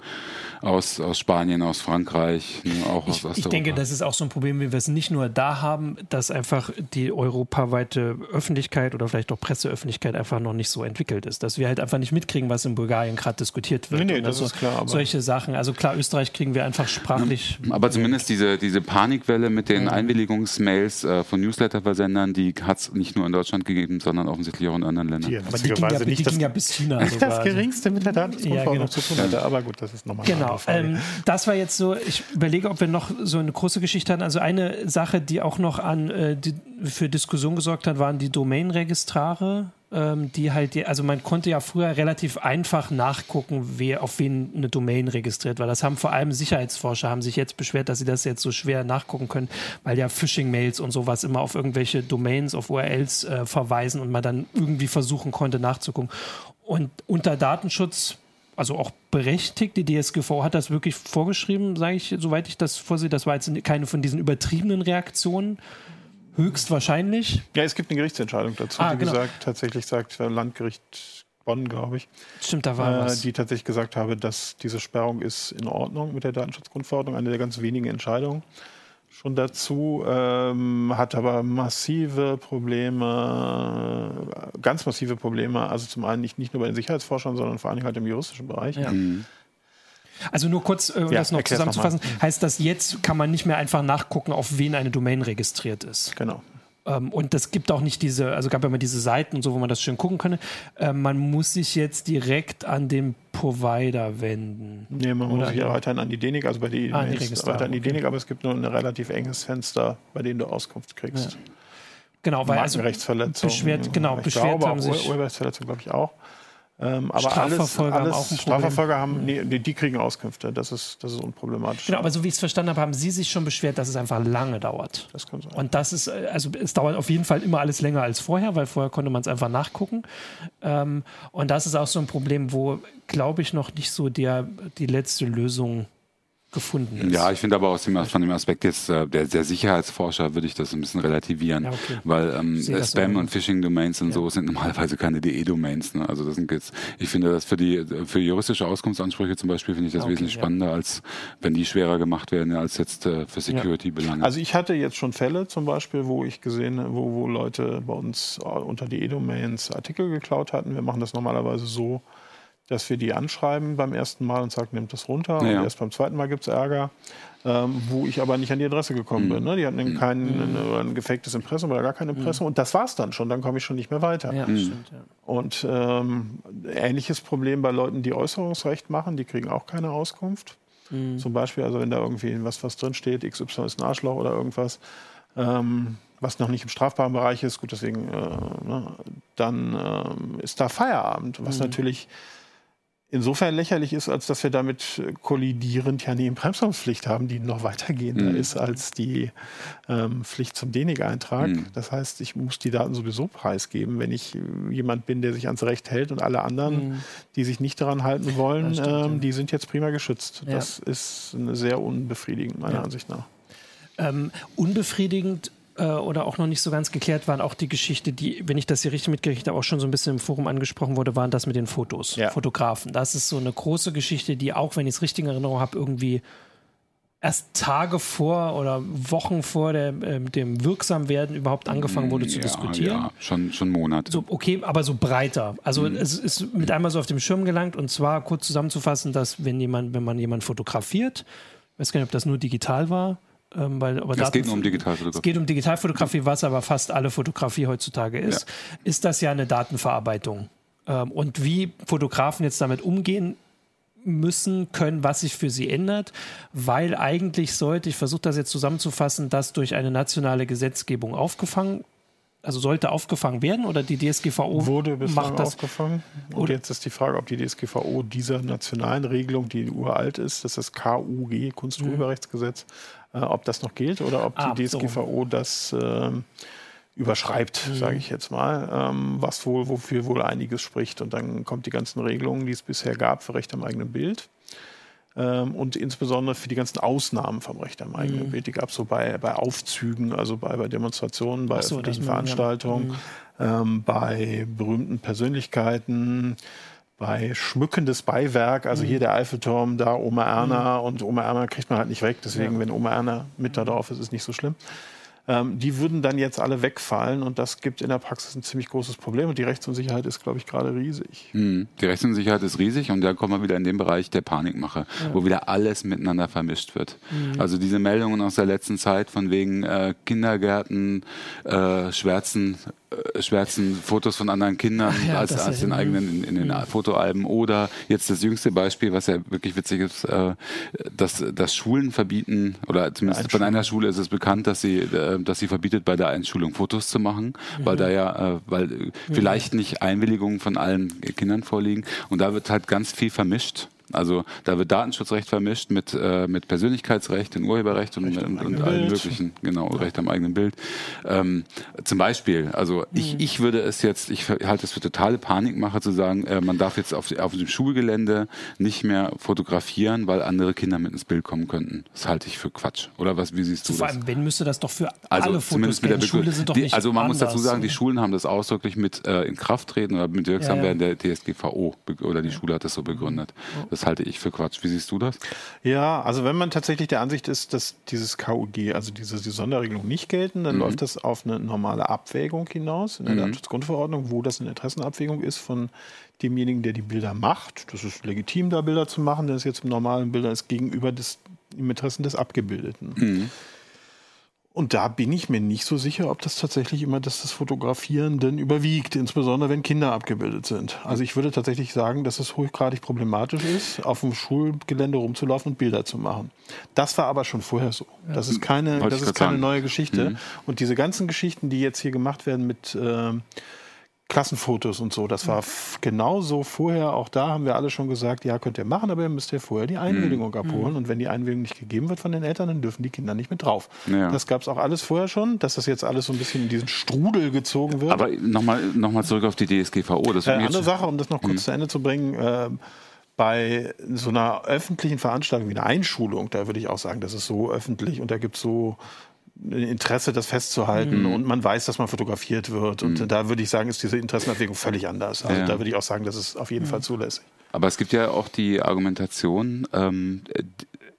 S3: aus, aus Spanien, aus Frankreich, ne, auch aus
S1: Ich,
S3: Osteuropa.
S1: ich denke, das ist auch so ein Problem, wie wir es nicht nur da haben, dass einfach die europaweite Öffentlichkeit oder vielleicht auch Presseöffentlichkeit einfach noch nicht so entwickelt ist. Dass wir halt einfach nicht mitkriegen, was in Bulgarien gerade diskutiert wird.
S2: Nee, nee, das
S1: also
S2: ist klar, aber-
S1: Solche Sachen. Also klar, Österreich kriegen wir einfach sprachlich.
S3: Aber zumindest diese, diese Panikwelle mit den Einwilligungsmails äh, von Newsletterversendern, die hat es nicht nur in Deutschland gegeben, sondern offensichtlich auch in anderen Ländern.
S2: Die
S1: Aber die ging ja,
S2: witzigerweise
S1: die
S2: nicht
S1: ging
S2: das,
S1: ja bis China.
S2: nicht
S1: sogar.
S2: das geringste mit der Datenschutzgrundverordnung
S1: Ja, genau.
S2: zu tun hatte. Aber gut, das ist nochmal eine
S1: Genau. Ähm, das war jetzt so, ich überlege, ob wir noch so eine große Geschichte hatten. Also eine Sache, die auch noch an äh, die, für Diskussion gesorgt hat, waren die Domain-Registrare. Ähm, die halt, die, also man konnte ja früher relativ einfach nachgucken, wer auf wen eine Domain registriert, weil das haben vor allem Sicherheitsforscher haben sich jetzt beschwert, dass sie das jetzt so schwer nachgucken können, weil ja Phishing-Mails und sowas immer auf irgendwelche Domains, auf URLs äh, verweisen und man dann irgendwie versuchen konnte nachzugucken. Und unter Datenschutz also auch berechtigt. Die DSGVO hat das wirklich vorgeschrieben, sage ich, soweit ich das vorsehe. Das war jetzt keine von diesen übertriebenen Reaktionen. Höchstwahrscheinlich.
S2: ja, es gibt eine Gerichtsentscheidung dazu,
S1: Ah,
S2: die
S1: genau.
S2: gesagt, tatsächlich sagt äh, Landgericht Bonn, glaube ich,
S1: Stimmt, da war
S2: äh,
S1: was.
S2: die tatsächlich gesagt habe, dass diese Sperrung ist in Ordnung mit der Datenschutzgrundverordnung, eine der ganz wenigen Entscheidungen. Schon dazu ähm, hat aber massive Probleme, äh, ganz massive Probleme. Also zum einen nicht, nicht nur bei den Sicherheitsforschern, sondern vor allem halt im juristischen Bereich.
S1: Ja. Also nur kurz, äh, um
S2: Ja,
S1: das noch zusammenzufassen, heißt das, jetzt kann man nicht mehr einfach nachgucken, auf wen eine Domain registriert ist.
S2: Genau.
S1: Ähm, und das gibt auch nicht diese, also gab ja immer diese Seiten und so, wo man das schön gucken könne. Ähm, man muss sich jetzt direkt an den Provider wenden.
S2: Nee, man muss sich ja weiterhin an die DENIC, also bei die
S1: Ah,
S2: weiter an die
S1: okay.
S2: DENIC, aber es gibt nur ein relativ enges Fenster, bei dem du Auskunft kriegst.
S1: Genau, weil also beschwert- genau,
S2: ich
S1: beschwert
S2: glaube,
S1: haben sich-
S2: Ur- Urheberrechtsverletzung, glaube ich, auch. Ähm, aber
S1: Strafverfolger
S2: alles,
S1: haben
S2: alles,
S1: auch ein.
S2: Strafverfolger haben, nee, die, kriegen Auskünfte. Das ist, das ist unproblematisch.
S1: Genau, aber so wie ich es verstanden habe, haben Sie sich schon beschwert, dass es einfach lange dauert.
S2: das kann sein.
S1: Und das ist, äh, also es dauert auf jeden Fall immer alles länger als vorher, weil vorher konnte man es einfach nachgucken. Ähm, und das ist auch so ein Problem, wo, glaube ich, noch nicht so der, die letzte Lösung gefunden ist.
S3: Ja, ich finde aber aus dem, von dem Aspekt jetzt äh, der, der Sicherheitsforscher würde ich das ein bisschen relativieren,
S1: Ja, okay.
S3: weil ähm, Spam und Phishing-Domains und so sind normalerweise keine DE-Domains. Ne? Also das sind jetzt, ich finde das für die für juristische Auskunftsansprüche zum Beispiel finde ich das
S1: Okay,
S3: wesentlich
S1: ja.
S3: spannender, als wenn die schwerer gemacht werden als jetzt äh, für Security-Belange.
S2: Also ich hatte jetzt schon Fälle zum Beispiel, wo ich gesehen habe, wo, wo Leute bei uns äh, unter die E-Domains Artikel geklaut hatten. Wir machen das normalerweise so, dass wir die anschreiben beim ersten Mal und sagen, nehmt das runter.
S3: Ja.
S2: Und erst beim zweiten Mal gibt es Ärger. Ähm, wo ich aber nicht an die Adresse gekommen bin. Ne? Die hatten dann kein ein, ein gefaktes Impressum oder gar kein Impressum. Und das war's dann schon. Dann komme ich schon nicht mehr weiter.
S1: Ja, stimmt. Ja.
S2: Und ähm, ähnliches Problem bei Leuten, die Äußerungsrecht machen, die kriegen auch keine Auskunft. Zum Beispiel, also wenn da irgendwie was, was drin steht, XY ist ein Arschloch oder irgendwas, ähm, was noch nicht im strafbaren Bereich ist, gut, deswegen, äh, ne, dann ähm, ist da Feierabend, was natürlich insofern lächerlich ist, als dass wir damit äh, kollidierend ja eine Impressumspflicht haben, die noch weitergehender
S3: Mhm.
S2: ist als die ähm, Pflicht zum DENIC-Eintrag.
S3: Mhm.
S2: Das heißt, ich muss die Daten sowieso preisgeben, wenn ich äh, jemand bin, der sich ans Recht hält und alle anderen, die sich nicht daran halten wollen,
S1: stimmt,
S2: ähm, die sind jetzt prima geschützt.
S1: Ja.
S2: Das ist eine sehr unbefriedigend, meiner
S1: Ja.
S2: Ansicht nach.
S1: Ähm, unbefriedigend äh, oder auch noch nicht so ganz geklärt waren auch die Geschichte, die, wenn ich das hier richtig mitgekriegt habe, auch schon so ein bisschen im Forum angesprochen wurde, waren das mit den Fotos,
S2: Ja.
S1: Fotografen. Das ist so eine große Geschichte, die auch, wenn ich es richtig in Erinnerung habe, irgendwie erst Tage vor oder Wochen vor der, ähm, dem Wirksamwerden überhaupt angefangen wurde zu
S3: ja,
S1: diskutieren.
S3: Ja, schon, schon Monate.
S1: So, okay, aber so breiter. Also es ist mit einmal so auf dem Schirm gelangt und zwar kurz zusammenzufassen, dass wenn jemand, wenn man jemanden fotografiert, ich weiß gar nicht, ob das nur digital war, ähm, weil aber
S3: es
S1: Daten-
S3: geht nur um
S1: Es
S3: Digitalfotografie.
S1: geht um Digitalfotografie, was aber fast alle Fotografie heutzutage ist, ist das ja eine Datenverarbeitung. Ähm, und wie Fotografen jetzt damit umgehen müssen, können, was sich für sie ändert, weil eigentlich sollte, ich versuche das jetzt zusammenzufassen, das durch eine nationale Gesetzgebung aufgefangen, also sollte aufgefangen werden oder die DSGVO
S2: Wurde bislang
S1: macht das.
S2: aufgefangen. Und
S1: Oder-
S2: jetzt ist die Frage, ob die DSGVO dieser nationalen Regelung, die uralt ist, das ist das KUG, Kunsturheberrechtsgesetz, äh, ob das noch gilt oder ob die
S1: Mhm. Ah, so.
S2: DSGVO das ähm, überschreibt,
S1: Mhm.
S2: sage ich jetzt mal, ähm, was wohl, wofür wohl einiges spricht. Und dann kommt die ganzen Regelungen, die es bisher gab für Recht am eigenen Bild. Ähm, und insbesondere für die ganzen Ausnahmen vom Recht am
S1: Mhm.
S2: eigenen Bild. Die gab es so bei, bei Aufzügen, also bei, bei Demonstrationen, bei
S1: so,
S2: öffentlichen
S1: das- ja.
S2: Veranstaltungen, ähm, bei berühmten Persönlichkeiten, bei schmückendes Beiwerk,
S1: Mhm.
S2: also hier der Eiffelturm, da Oma Erna und Oma Erna kriegt man halt nicht weg, deswegen, wenn Oma Erna mit da drauf ist, ist nicht so schlimm. Ähm, die würden dann jetzt alle wegfallen und das gibt in der Praxis ein ziemlich großes Problem und die Rechtsunsicherheit ist, glaube ich, gerade riesig.
S3: Hm. Die Rechtsunsicherheit ist riesig und da kommen wir wieder in den Bereich der Panikmache, wo wieder alles miteinander vermischt wird. Also diese Meldungen aus der letzten Zeit von wegen äh, Kindergärten äh, schwärzen, schwärzen Fotos von anderen Kindern
S1: ja,
S3: als, als den eigenen in, in den Fotoalben. Oder jetzt das jüngste Beispiel, was ja wirklich witzig ist, äh, dass, dass Schulen verbieten oder zumindest von einer Schule ist es bekannt, dass sie, äh, dass sie verbietet bei der Einschulung Fotos zu machen, weil da ja, äh, weil äh, vielleicht nicht Einwilligungen von allen Kindern vorliegen. Und da wird halt ganz viel vermischt. Also da wird Datenschutzrecht vermischt mit, äh, mit Persönlichkeitsrecht, und Urheberrecht und, und, und allen möglichen, genau, Recht am eigenen Bild. Ähm, zum Beispiel, also ich, ich würde es jetzt, ich halte es für totale Panikmache zu sagen, äh, man darf jetzt auf, auf dem Schulgelände nicht mehr fotografieren, weil andere Kinder mit ins Bild kommen könnten. Das halte ich für Quatsch. Oder was, wie siehst du
S1: Vor
S3: das?
S1: allem, wenn müsste das doch für
S3: Also
S1: alle Fotos
S3: zumindest mit der.
S1: Schule sind doch
S3: die,
S1: nicht
S3: Also man muss dazu
S1: anders.
S3: sagen, die Schulen haben das ausdrücklich mit äh, in Kraft treten oder mit wirksam
S1: Ja, ja.
S3: werden der DSGVO oder die Schule hat das so begründet. Das halte ich für Quatsch. Wie siehst du das?
S2: Ja, also wenn man tatsächlich der Ansicht ist, dass dieses KUG, also diese, die Sonderregelung nicht gelten,
S3: Mhm.
S2: dann läuft das auf eine normale Abwägung hinaus in der Datenschutzgrundverordnung, wo das eine Interessenabwägung ist von demjenigen, der die Bilder macht. Das ist legitim, da Bilder zu machen, denn es jetzt im normalen Bilder ist gegenüber des, im Interessen des Abgebildeten.
S3: Mhm.
S2: Und da bin ich mir nicht so sicher, ob das tatsächlich immer das, das Fotografieren denn überwiegt, insbesondere wenn Kinder abgebildet sind. Also ich würde tatsächlich sagen, dass es hochgradig problematisch ist, auf dem Schulgelände rumzulaufen und Bilder zu machen. Das war aber schon vorher so. Das ist keine, das ist keine neue Geschichte. Mhm. Und diese ganzen Geschichten, die jetzt hier gemacht werden mit äh, Klassenfotos und so. Das war genauso vorher. Auch da haben wir alle schon gesagt, ja, könnt ihr machen, aber ihr müsst ja vorher die Einwilligung mhm. abholen. Und wenn die Einwilligung nicht gegeben wird von den Eltern, dann dürfen die Kinder nicht mit drauf. Ja. Das gab es auch alles vorher schon, dass das jetzt alles so ein bisschen in diesen Strudel gezogen wird.
S3: Aber nochmal noch mal zurück auf die DSGVO.
S2: Das äh, andere Sache, um das noch kurz mhm. zu Ende zu bringen. Äh, bei so einer öffentlichen Veranstaltung wie einer Einschulung, da würde ich auch sagen, das ist so öffentlich und da gibt es so Interesse, das festzuhalten mhm. und man weiß, dass man fotografiert wird. Und mhm. da würde ich sagen, ist diese Interessenabwägung völlig anders. Also ja. da würde ich auch sagen, das ist auf jeden mhm. Fall zulässig.
S3: Aber es gibt ja auch die Argumentation, ähm,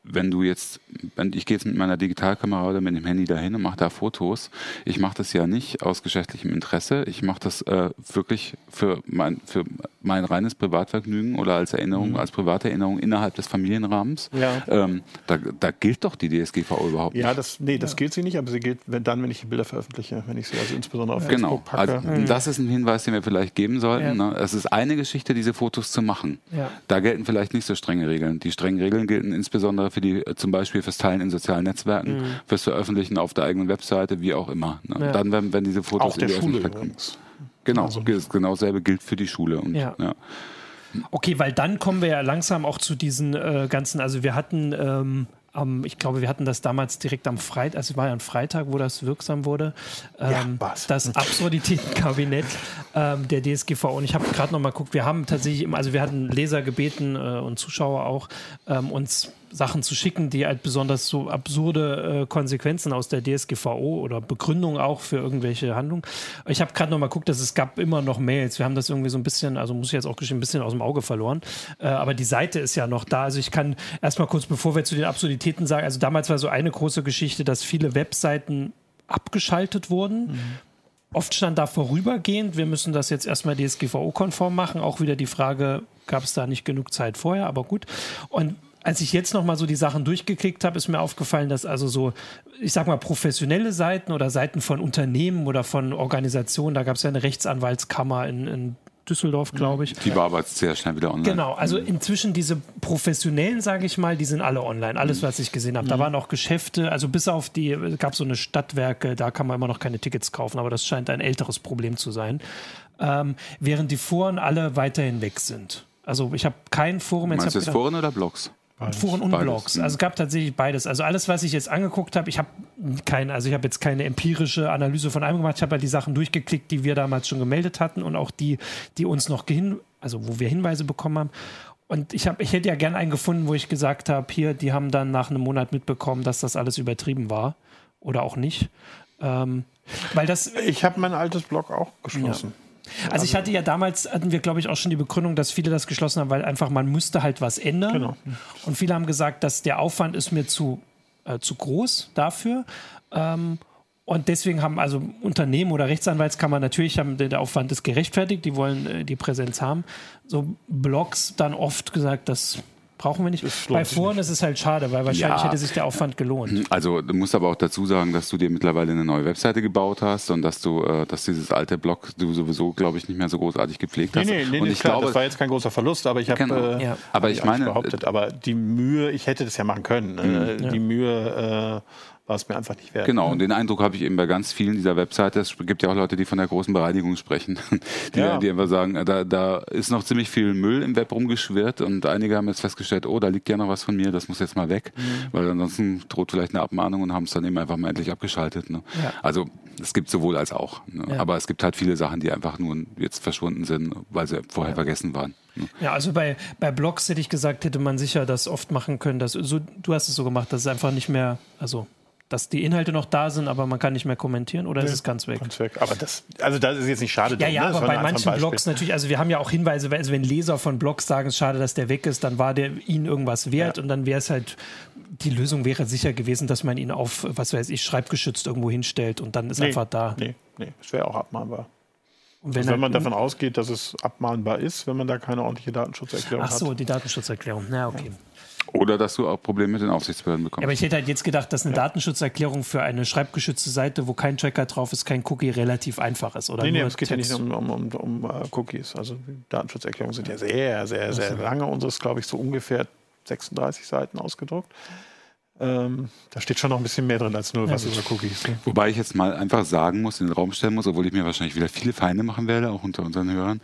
S3: wenn du jetzt, wenn ich gehe jetzt mit meiner Digitalkamera oder mit dem Handy dahin und mache da Fotos, ich mache das ja nicht aus geschäftlichem Interesse, ich mache das äh, wirklich für mein, für mein reines Privatvergnügen oder als Erinnerung, mhm. als private Erinnerung innerhalb des Familienrahmens. Ja. Ähm, da, da, gilt doch die DSGVO überhaupt
S2: nicht. Ja, das, nee, das ja. gilt sie nicht, aber sie gilt wenn, dann, wenn ich die Bilder veröffentliche, wenn ich sie also insbesondere auf ja.
S3: genau. Facebook packe. Also, mhm. Das ist ein Hinweis, den wir vielleicht geben sollten. Ne? Es ist eine Geschichte, diese Fotos zu machen. Da gelten vielleicht nicht so strenge Regeln. Die strengen Regeln gelten insbesondere für die, zum Beispiel fürs Teilen in sozialen Netzwerken, mhm. fürs Veröffentlichen auf der eigenen Webseite, wie auch immer. Ne? Dann, wenn, wenn diese Fotos
S2: auch der Schule übrigens.
S3: Genau, also. genau dasselbe gilt für die Schule. Und, ja. ja.
S1: Okay, weil dann kommen wir ja langsam auch zu diesen äh, ganzen, also wir hatten ähm, um, ich glaube, wir hatten das damals direkt am Freitag, also es war ja ein Freitag, wo das wirksam wurde, ähm, ja, das Absurditätenkabinett ähm, der DSGVO. Und ich habe gerade noch mal geguckt, wir haben tatsächlich, also wir hatten Leser gebeten äh, und Zuschauer auch, ähm, uns Sachen zu schicken, die halt besonders so absurde äh, Konsequenzen aus der DSGVO oder Begründung auch für irgendwelche Handlungen. Ich habe gerade noch mal geguckt, dass es gab immer noch Mails. Wir haben das irgendwie so ein bisschen, also muss ich jetzt auch gestehen, ein bisschen aus dem Auge verloren. Äh, aber die Seite ist ja noch da. Also ich kann erstmal kurz, bevor wir zu den Absurditäten sagen, also damals war so eine große Geschichte, dass viele Webseiten abgeschaltet wurden. Mhm. Oft stand da vorübergehend, wir müssen das jetzt erstmal DSGVO-konform machen. Auch wieder die Frage, gab es da nicht genug Zeit vorher, aber gut. Und als ich jetzt nochmal so die Sachen durchgeklickt habe, ist mir aufgefallen, dass also so, ich sag mal, professionelle Seiten oder Seiten von Unternehmen oder von Organisationen, da gab es ja eine Rechtsanwaltskammer in, in Düsseldorf, glaube ich.
S3: Die war aber sehr schnell wieder online.
S1: Genau, also inzwischen diese professionellen, sage ich mal, die sind alle online. Alles, was ich gesehen habe. Da mhm. waren auch Geschäfte, also bis auf die, es gab so eine Stadtwerke, da kann man immer noch keine Tickets kaufen, aber das scheint ein älteres Problem zu sein. Ähm, während die Foren alle weiterhin weg sind. Also ich habe kein Forum.
S3: Meinst du jetzt Foren oder Blogs?
S1: Beides. Foren und beides. Blogs. Also es gab tatsächlich beides. Also alles, was ich jetzt angeguckt habe, ich habe keine, also ich habe jetzt keine empirische Analyse von einem gemacht. Ich habe halt die Sachen durchgeklickt, die wir damals schon gemeldet hatten und auch die, die uns noch hin, also wo wir Hinweise bekommen haben. Und ich, hab, ich hätte ja gern einen gefunden, wo ich gesagt habe, hier, die haben dann nach einem Monat mitbekommen, dass das alles übertrieben war. Oder auch nicht. Ähm, weil das.
S2: Ich habe mein altes Blog auch geschlossen. Ja.
S1: Also ich hatte ja damals, hatten wir glaube ich auch schon die Begründung, dass viele das geschlossen haben, weil einfach man müsste halt was ändern. Genau. Und viele haben gesagt, dass der Aufwand ist mir zu, äh, zu groß dafür. Ähm, und deswegen haben also Unternehmen oder Rechtsanwaltskammer natürlich haben der Aufwand ist gerechtfertigt, die wollen äh, die Präsenz haben. So Blogs dann oft gesagt, dass brauchen wir nicht. Bei Foren ist es halt schade, weil wahrscheinlich ja. hätte sich der Aufwand gelohnt.
S3: Also du musst aber auch dazu sagen, dass du dir mittlerweile eine neue Webseite gebaut hast und dass du, äh, dass dieses alte Blog du sowieso, glaube ich, nicht mehr so großartig gepflegt hast.
S2: Nee, nee,
S3: und
S2: ich klar, glaube, das war jetzt kein großer Verlust, aber ich habe genau. äh,
S3: ja. aber ich meine,
S2: behauptet, aber die Mühe, ich hätte das ja machen können. Äh, mhm. die Mühe äh, war es mir einfach nicht wert.
S3: Genau, und den Eindruck habe ich eben bei ganz vielen dieser Webseiten. Es gibt ja auch Leute, die von der großen Bereinigung sprechen, die, ja. die einfach sagen, da, da ist noch ziemlich viel Müll im Web rumgeschwirrt und einige haben jetzt festgestellt, oh, da liegt ja noch was von mir, das muss jetzt mal weg, mhm. weil ansonsten droht vielleicht eine Abmahnung und haben es dann eben einfach mal endlich abgeschaltet. Ne? Ja. Also es gibt sowohl als auch. Ne? Ja. Aber es gibt halt viele Sachen, die einfach nur jetzt verschwunden sind, weil sie vorher vergessen waren.
S1: Ne? Ja, also bei, bei Blogs hätte ich gesagt, hätte man sicher das oft machen können. Dass, so, du hast es so gemacht, dass es einfach nicht mehr, also dass die Inhalte noch da sind, aber man kann nicht mehr kommentieren oder nee, ist es ganz weg? Ganz weg.
S2: Aber das, also das ist jetzt nicht schade.
S1: Ja, ja, ne? aber bei manchen Blogs natürlich, also wir haben ja auch Hinweise, also wenn Leser von Blogs sagen, es ist schade, dass der weg ist, dann war der ihnen irgendwas wert ja. und dann wäre es halt, die Lösung wäre sicher gewesen, dass man ihn auf, was weiß ich, schreibgeschützt irgendwo hinstellt und dann ist nee, einfach da.
S2: Nee, nee, es wäre auch abmahnbar. Wenn, also wenn man davon ausgeht, dass es abmahnbar ist, wenn man da keine ordentliche Datenschutzerklärung hat.
S1: Ach so, hat. die Datenschutzerklärung, na okay. Ja.
S3: Oder dass du auch Probleme mit den Aufsichtsbehörden bekommst.
S1: Ja, aber ich hätte halt jetzt gedacht, dass eine Datenschutzerklärung für eine schreibgeschützte Seite, wo kein Tracker drauf ist, kein Cookie relativ einfach ist. Oder
S2: nee, nee, es geht ja
S1: Text.
S2: nicht um, um, um, um uh, Cookies. Also Datenschutzerklärungen sind ja sehr, sehr, sehr lange. Unsere ist, glaube ich, so ungefähr 36 Seiten ausgedruckt. Ähm, da steht schon noch ein bisschen mehr drin als nur was über Cookies. Ne?
S3: Wobei ich jetzt mal einfach sagen muss, in den Raum stellen muss, obwohl ich mir wahrscheinlich wieder viele Feinde machen werde, auch unter unseren Hörern.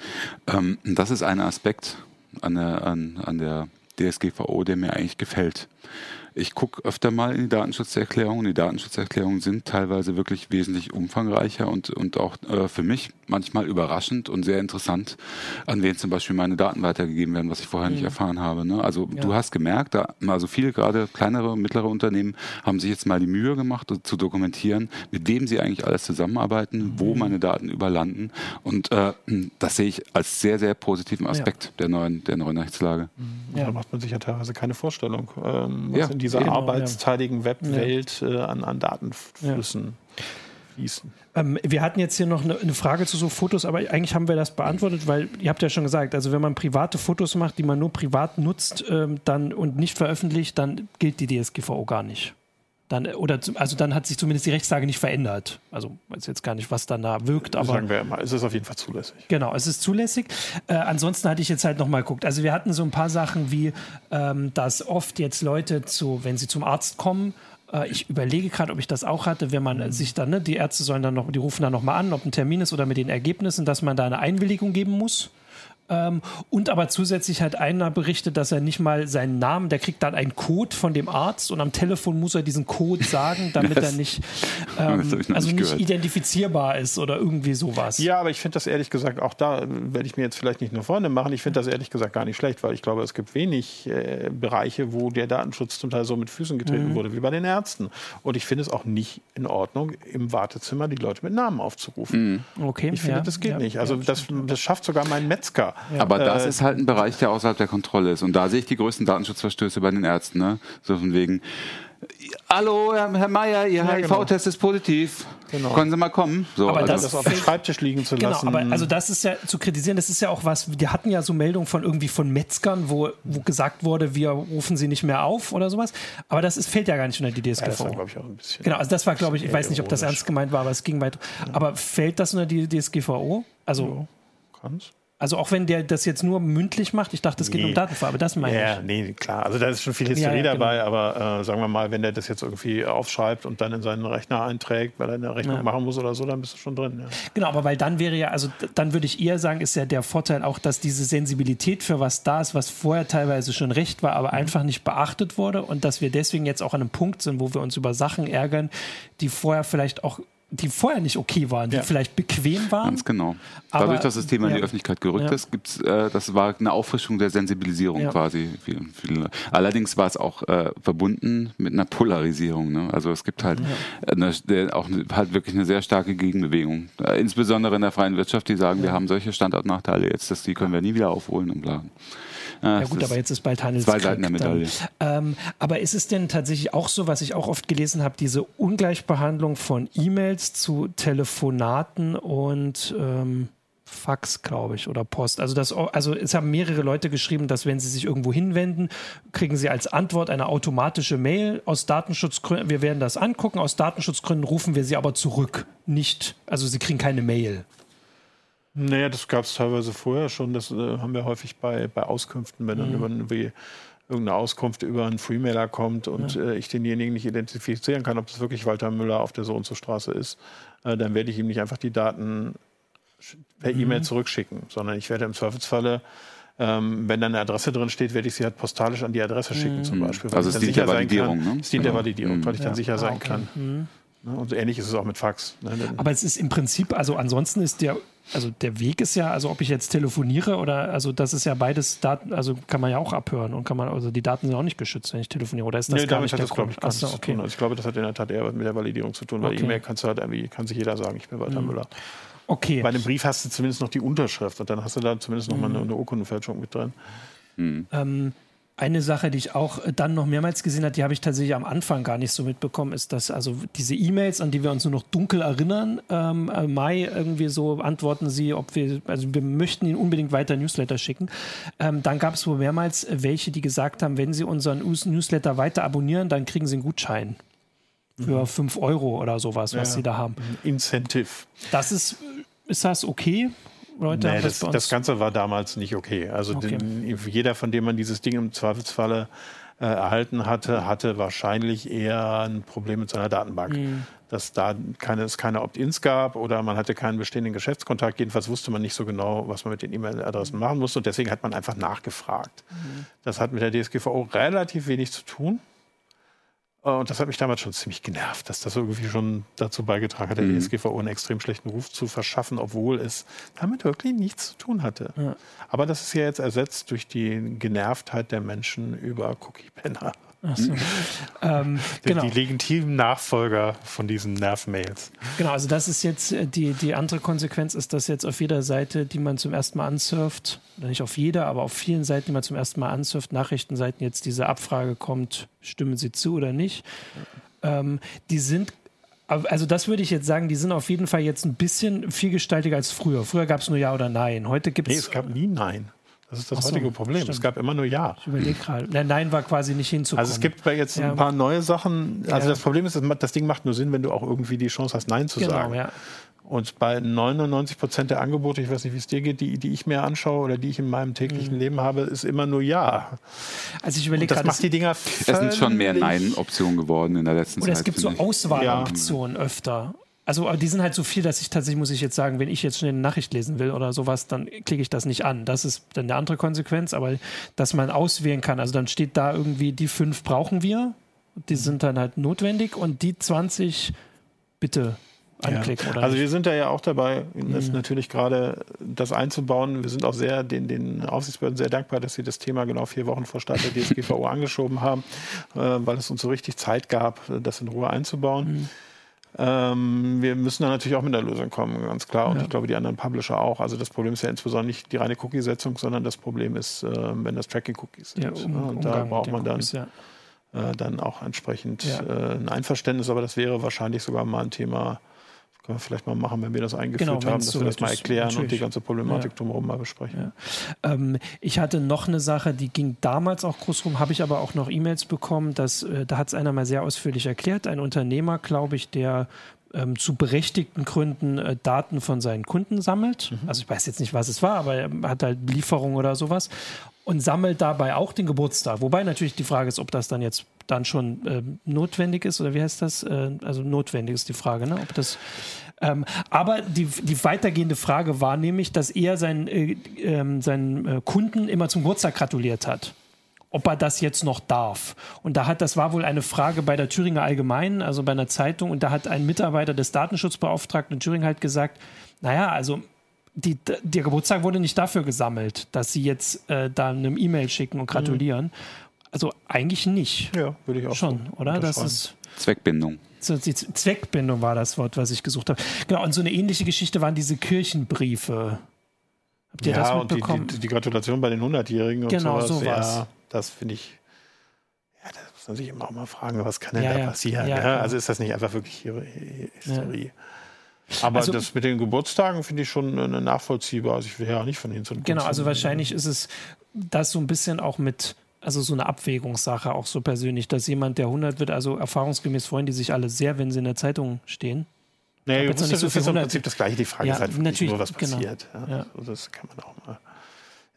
S3: Ähm, das ist ein Aspekt an der, an, an der DSGVO, der mir eigentlich gefällt. Ich gucke öfter mal in die Datenschutzerklärungen. Die Datenschutzerklärungen sind teilweise wirklich wesentlich umfangreicher und, und auch äh, für mich manchmal überraschend und sehr interessant, an wen zum Beispiel meine Daten weitergegeben werden, was ich vorher nicht erfahren habe. Ne? Also du hast gemerkt, da, also viele gerade kleinere und mittlere Unternehmen haben sich jetzt mal die Mühe gemacht, zu dokumentieren, mit wem sie eigentlich alles zusammenarbeiten, wo meine Daten überlanden. Und äh, das sehe ich als sehr, sehr positiven Aspekt der neuen, der neuen Rechtslage.
S2: Da macht man sich ja teilweise keine Vorstellung, ähm, was
S3: Ja,
S2: in dieser
S1: genau, ja.
S2: arbeitsteiligen Webwelt äh, an, an Datenflüssen fließen.
S1: Ähm, wir hatten jetzt hier noch eine, eine Frage zu so Fotos, aber eigentlich haben wir das beantwortet, weil ihr habt ja schon gesagt, also wenn man private Fotos macht, die man nur privat nutzt ähm, dann, und nicht veröffentlicht, dann gilt die DSGVO gar nicht. Dann, oder zum- also dann hat sich zumindest die Rechtslage nicht verändert. Also weiß jetzt gar nicht, was dann da wirkt, aber
S2: Sagen wir mal, es ist auf jeden Fall zulässig.
S1: Genau, es ist zulässig. Äh, ansonsten hatte ich jetzt halt nochmal geguckt. Also wir hatten so ein paar Sachen wie, ähm, dass oft jetzt Leute zu, wenn sie zum Arzt kommen, äh, ich überlege gerade, ob ich das auch hatte, wenn man sich dann, ne, die Ärzte sollen dann noch, die rufen dann nochmal an, ob ein Termin ist oder mit den Ergebnissen, dass man da eine Einwilligung geben muss. Ähm, und aber zusätzlich hat einer berichtet, dass er nicht mal seinen Namen, der kriegt dann einen Code von dem Arzt und am Telefon muss er diesen Code sagen, damit
S3: Das-
S1: er nicht, ähm, also
S3: nicht
S1: nicht identifizierbar ist oder irgendwie sowas.
S2: Ja, aber ich finde das ehrlich gesagt, auch da werde ich mir jetzt vielleicht nicht nur Freunde machen, ich finde das ehrlich gesagt gar nicht schlecht, weil ich glaube, es gibt wenig äh, Bereiche, wo der Datenschutz zum Teil so mit Füßen getreten wurde wie bei den Ärzten. Und ich finde es auch nicht in Ordnung, im Wartezimmer die Leute mit Namen aufzurufen.
S1: Okay,
S2: Ich finde,
S1: ja,
S2: das geht
S1: ja,
S2: nicht. Also
S1: ja,
S2: das, das schafft sogar mein Metzger.
S3: Aber das
S2: Äh,
S3: ist halt ein Bereich, der außerhalb der Kontrolle ist. Und da sehe ich die größten Datenschutzverstöße bei den Ärzten. Ne? So von wegen, hallo, Herr, Meier, Ihr
S2: Ja, genau.
S3: HIV-Test ist positiv.
S2: Genau.
S3: Können Sie mal kommen? So,
S1: Aber
S3: also,
S1: das-
S2: das auf dem Schreibtisch liegen zu
S1: Genau,
S2: lassen.
S1: aber also das ist ja zu kritisieren, das ist ja auch was, die hatten ja so Meldungen von irgendwie von Metzgern, wo, wo gesagt wurde, wir rufen sie nicht mehr auf oder sowas. Aber das ist, fällt ja gar nicht unter die
S2: ja, das
S1: DSGVO.
S2: war, glaube ich, auch ein bisschen.
S1: genau, also das war, glaube ich, ich weiß nicht, ob das ernst gemeint war, aber es ging weiter. Aber fällt das unter die DSGVO? Also,
S2: Kann's?
S1: Also auch wenn der das jetzt nur mündlich macht, ich dachte, es geht
S2: Nee.
S1: um Datenverarbeitung, das meine
S2: Ja,
S1: ich.
S2: nee, klar. Also da ist schon viel Hysterie
S1: Ja, ja, genau.
S2: dabei, aber äh, sagen wir mal, wenn der das jetzt irgendwie aufschreibt und dann in seinen Rechner einträgt, weil er eine Rechnung
S1: Ja.
S2: machen muss oder so, dann bist du schon drin. Ja.
S1: Genau, aber weil dann wäre ja, also dann würde ich eher sagen, ist ja der Vorteil auch, dass diese Sensibilität für was da ist, was vorher teilweise schon recht war, aber einfach nicht beachtet wurde und dass wir deswegen jetzt auch an einem Punkt sind, wo wir uns über Sachen ärgern, die vorher vielleicht auch, die vorher nicht okay waren, die
S2: Ja.
S1: vielleicht bequem waren.
S3: Ganz genau.
S1: Aber-
S3: Dadurch, dass das Thema in die
S1: ja.
S3: Öffentlichkeit gerückt
S1: Ja.
S3: ist, gibt's, äh, das war eine Auffrischung der Sensibilisierung
S1: Ja.
S3: quasi. Für, für, allerdings war es auch äh, verbunden mit einer Polarisierung. Ne? Also es gibt halt eine, auch eine, halt wirklich eine sehr starke Gegenbewegung. Äh, insbesondere in der freien Wirtschaft, die sagen, wir haben solche Standortnachteile jetzt, dass die können wir nie wieder aufholen und bla.
S1: Ja gut, aber jetzt ist bald Handelskrieg.
S3: Zwei Seiten der Medaille.
S1: Dann. Ähm, aber ist es denn tatsächlich auch so, was ich auch oft gelesen habe, diese Ungleichbehandlung von E-Mails zu Telefonaten und ähm, Fax, glaube ich, oder Post. Also, das, also es haben mehrere Leute geschrieben, dass wenn sie sich irgendwo hinwenden, kriegen sie als Antwort eine automatische Mail aus Datenschutzgründen. Wir werden das angucken. Aus Datenschutzgründen rufen wir sie aber zurück. Nicht, also sie kriegen keine Mail.
S2: Naja, das gab es teilweise vorher schon. Das äh, haben wir häufig bei, bei Auskünften, wenn
S1: Mhm.
S2: dann irgendwie irgendeine Auskunft über einen Freemailer kommt und äh, ich denjenigen nicht identifizieren kann, ob es wirklich Walter Müller auf der so und so Straße ist, äh, dann werde ich ihm nicht einfach die Daten per
S1: Mhm.
S2: E-Mail zurückschicken, sondern ich werde im Zweifelsfalle ähm, wenn da eine Adresse drin steht, werde ich sie halt postalisch an die Adresse schicken zum Beispiel.
S3: Also
S2: ich
S3: es
S2: dann
S3: dient der
S2: sicher sein
S3: Validierung,
S2: Kann,
S3: ne?
S2: Es dient der
S3: Genau.
S2: Validierung, weil ich dann
S1: Ja.
S2: sicher
S1: Ah,
S2: sein kann. Ne? Und so ähnlich ist es auch mit Fax. Ne?
S1: Aber es ist im Prinzip, also ansonsten ist der, also der Weg ist ja, also ob ich jetzt telefoniere oder, also das ist ja beides Daten, also kann man ja auch abhören und kann man, also die Daten sind auch nicht geschützt, wenn ich telefoniere. Oder ist das
S2: Nee,
S1: gar
S2: damit
S1: nicht
S2: hat das, glaube ich, gar nichts
S1: Achso, okay.
S2: tun. Also ich glaube, das hat in der Tat eher mit der Validierung zu tun, weil
S1: Okay. Mhm.
S2: E-Mail kannst du halt irgendwie, kann sich jeder sagen, ich bin Walter Müller.
S1: Okay.
S2: Bei einem Brief hast du zumindest noch die Unterschrift und dann hast du da zumindest noch mal
S1: Mhm.
S2: eine, eine Urkundenfälschung mit drin.
S1: Ähm, Eine Sache, die ich auch äh, dann noch mehrmals gesehen habe, die habe ich tatsächlich am Anfang gar nicht so mitbekommen, ist, dass also diese E-Mails, an die wir uns nur noch dunkel erinnern, ähm, äh, Mai irgendwie so antworten sie, ob wir, also wir möchten ihnen unbedingt weiter Newsletter schicken. Ähm, dann gab es wohl mehrmals welche, die gesagt haben, wenn sie unseren Newsletter weiter abonnieren, dann kriegen sie einen Gutschein für 5 mhm. Euro oder sowas, was ja, sie da haben.
S2: Incentive.
S1: Das ist, ist das okay?
S2: Leute nee, das, das, das, Ganze war damals nicht okay. Also okay. Den, jeder, von dem man dieses Ding im Zweifelsfalle äh, erhalten hatte, hatte wahrscheinlich eher ein Problem mit seiner Datenbank. Mhm. Dass da keine, es keine Opt-ins gab oder man hatte keinen bestehenden Geschäftskontakt. Jedenfalls wusste man nicht so genau, was man mit den E-Mail-Adressen machen musste. Und deswegen hat man einfach nachgefragt. Mhm. Das hat mit der DSGVO relativ wenig zu tun. Und das hat mich damals schon ziemlich genervt, dass das irgendwie schon dazu beigetragen hat, der mhm. DSGVO einen extrem schlechten Ruf zu verschaffen, obwohl es damit wirklich nichts zu tun hatte. Ja. Aber das ist ja jetzt ersetzt durch die Genervtheit der Menschen über Cookie-Banner. So. ähm, genau. Die legitimen Nachfolger von diesen Nerv-Mails.
S1: Genau, also das ist jetzt äh, die, die andere Konsequenz, ist, dass jetzt auf jeder Seite, die man zum ersten Mal ansurft, oder nicht auf jeder, aber auf vielen Seiten, die man zum ersten Mal ansurft, Nachrichtenseiten jetzt diese Abfrage kommt, stimmen sie zu oder nicht. Ähm, die sind also das würde ich jetzt sagen, die sind auf jeden Fall jetzt ein bisschen vielgestaltiger als früher. Früher gab es nur Ja oder Nein. Heute gibt es.
S2: Nee, es gab nie Nein. Das ist das so, heutige Problem. Stimmt. Es gab immer nur Ja.
S1: Ich überlege gerade. Nein, Nein war quasi nicht hinzukommen.
S2: Also es gibt jetzt ja. ein paar neue Sachen. Also ja. das Problem ist, das Ding macht nur Sinn, wenn du auch irgendwie die Chance hast, Nein zu genau, sagen. Ja. Und bei 99 Prozent der Angebote, ich weiß nicht, wie es dir geht, die, die ich mir anschaue oder die ich in meinem täglichen mhm. Leben habe, ist immer nur Ja.
S1: Also ich überlege
S2: Das macht die Dinger
S3: Es sind schon mehr Nein-Optionen geworden in der letzten
S1: oder
S3: Zeit.
S1: Oder es gibt so Auswahloptionen ja. öfter. Also die sind halt so viel, dass ich tatsächlich, muss ich jetzt sagen, wenn ich jetzt schnell eine Nachricht lesen will oder sowas, dann klicke ich das nicht an. Das ist dann eine andere Konsequenz, aber dass man auswählen kann. Also dann steht da irgendwie, die fünf brauchen wir, die sind dann halt notwendig und die 20 bitte anklicken.
S2: Ja. also wir sind da ja auch dabei, mhm. natürlich gerade das einzubauen. Wir sind auch sehr den, den Aufsichtsbehörden sehr dankbar, dass sie das Thema genau vier Wochen vor Start der DSGVO angeschoben haben, äh, weil es uns so richtig Zeit gab, das in Ruhe einzubauen. Mhm. Ähm, wir müssen da natürlich auch mit einer Lösung kommen, ganz klar. Und ja. ich glaube, die anderen Publisher auch. Also das Problem ist ja insbesondere nicht die reine Cookie-Setzung, sondern das Problem ist, äh, wenn das Tracking-Cookies sind. Ja, um, und da braucht man dann, Cookies, ja. äh, dann auch entsprechend äh, ein Einverständnis. Aber das wäre wahrscheinlich sogar mal ein Thema, können wir vielleicht mal machen, wenn wir das eingeführt genau, haben, dass so wir das mal erklären natürlich. und die ganze Problematik ja. drumherum mal besprechen.
S1: Ja. Ähm, ich hatte noch eine Sache, die ging damals auch groß rum, habe ich aber auch noch E-Mails bekommen, dass, äh, da hat es einer mal sehr ausführlich erklärt. Ein Unternehmer, glaube ich, der ähm, zu berechtigten Gründen äh, Daten von seinen Kunden sammelt. Mhm. Also ich weiß jetzt nicht, was es war, aber er hat halt Lieferungen oder sowas und sammelt dabei auch den Geburtstag. Wobei natürlich die Frage ist, ob das dann jetzt dann schon äh, notwendig ist oder wie heißt das? Äh, also notwendig ist die Frage, ne? Ob das ähm, aber die, die weitergehende Frage war nämlich, dass er seinen, äh, ähm, seinen äh, Kunden immer zum Geburtstag gratuliert hat ob er das jetzt noch darf. Und da hat, das war wohl eine Frage bei der Thüringer Allgemeinen, also bei einer Zeitung, und da hat ein Mitarbeiter des Datenschutzbeauftragten in Thüringen halt gesagt, naja, also die, der Geburtstag wurde nicht dafür gesammelt, dass sie jetzt äh, da eine E-Mail schicken und gratulieren. Mhm. Also eigentlich nicht.
S2: Ja, würde ich auch
S1: schon, so oder? Das ist
S3: Zweckbindung.
S1: So, die Zweckbindung war das Wort, was ich gesucht habe. Genau, und so eine ähnliche Geschichte waren diese Kirchenbriefe.
S2: Habt ihr ja, das mitbekommen? Und die, die, die Gratulation bei den 100-Jährigen und
S1: genau,
S2: sowas.
S1: sowas.
S2: Ja, das finde ich. Ja, da muss man sich immer auch mal fragen, was kann denn ja, da passieren? Ja, ne? Also ist das nicht einfach wirklich Historie? Aber also, das mit den Geburtstagen finde ich schon nachvollziehbar. Also ich will ja auch nicht von Ihnen so
S1: Genau, also wahrscheinlich ist es das so ein bisschen auch mit, also so eine Abwägungssache auch so persönlich, dass jemand, der 100 wird, also erfahrungsgemäß freuen die sich alle sehr, wenn sie in der Zeitung stehen.
S2: Nee, jetzt nicht so das ist im Prinzip das Gleiche. Die Frage ja, ist halt
S1: natürlich,
S2: nur, was
S1: genau.
S2: passiert. Ja, ja. Also das kann man auch mal.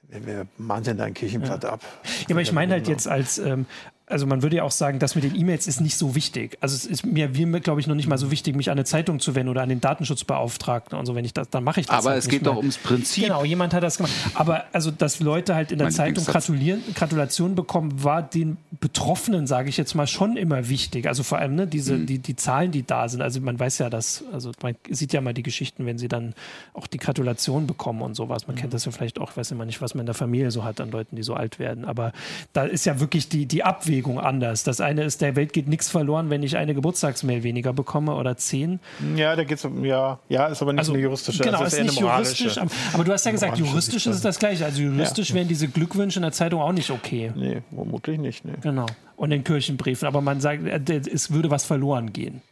S2: Wir mahnen da ein Kirchenblatt ab.
S1: Ja, aber ich meine halt jetzt als, ähm, also man würde ja auch sagen, das mit den E-Mails ist nicht so wichtig. Also es ist mir, mir glaube ich, noch nicht mal so wichtig, mich an eine Zeitung zu wenden oder an den Datenschutzbeauftragten und so. Wenn ich das, dann mache ich das.
S3: Aber halt es geht mehr. doch ums Prinzip.
S1: Genau, jemand hat das gemacht. Aber also, dass Leute halt in der mein Zeitung gratulieren, Gratulation bekommen, war den Betroffenen, sage ich jetzt mal, schon immer wichtig. Also vor allem ne, diese, mhm. die, die Zahlen, die da sind. Also man weiß ja, dass, also man sieht ja mal die Geschichten, wenn sie dann auch die Gratulation bekommen und sowas. Man mhm. kennt das ja vielleicht auch, ich weiß immer nicht, was man in der Familie so hat an Leuten, die so alt werden. Aber da ist ja wirklich die, die Abwehr Abwägung anders. Das eine ist, der Welt geht nichts verloren, wenn ich eine Geburtstagsmail weniger bekomme oder zehn.
S2: Ja, da geht es um, ja, ja, ist aber nicht
S1: Also,
S2: eine juristische.
S1: Genau,
S2: das
S1: ist
S2: eher
S1: nicht juristisch. Aber, du hast ja gesagt, juristisch ist es das Gleiche. Also juristisch wären diese Glückwünsche in der Zeitung auch nicht okay.
S2: Nee, vermutlich nicht. Nee.
S1: Genau. Und in Kirchenbriefen. Aber man sagt, äh, es würde was verloren gehen.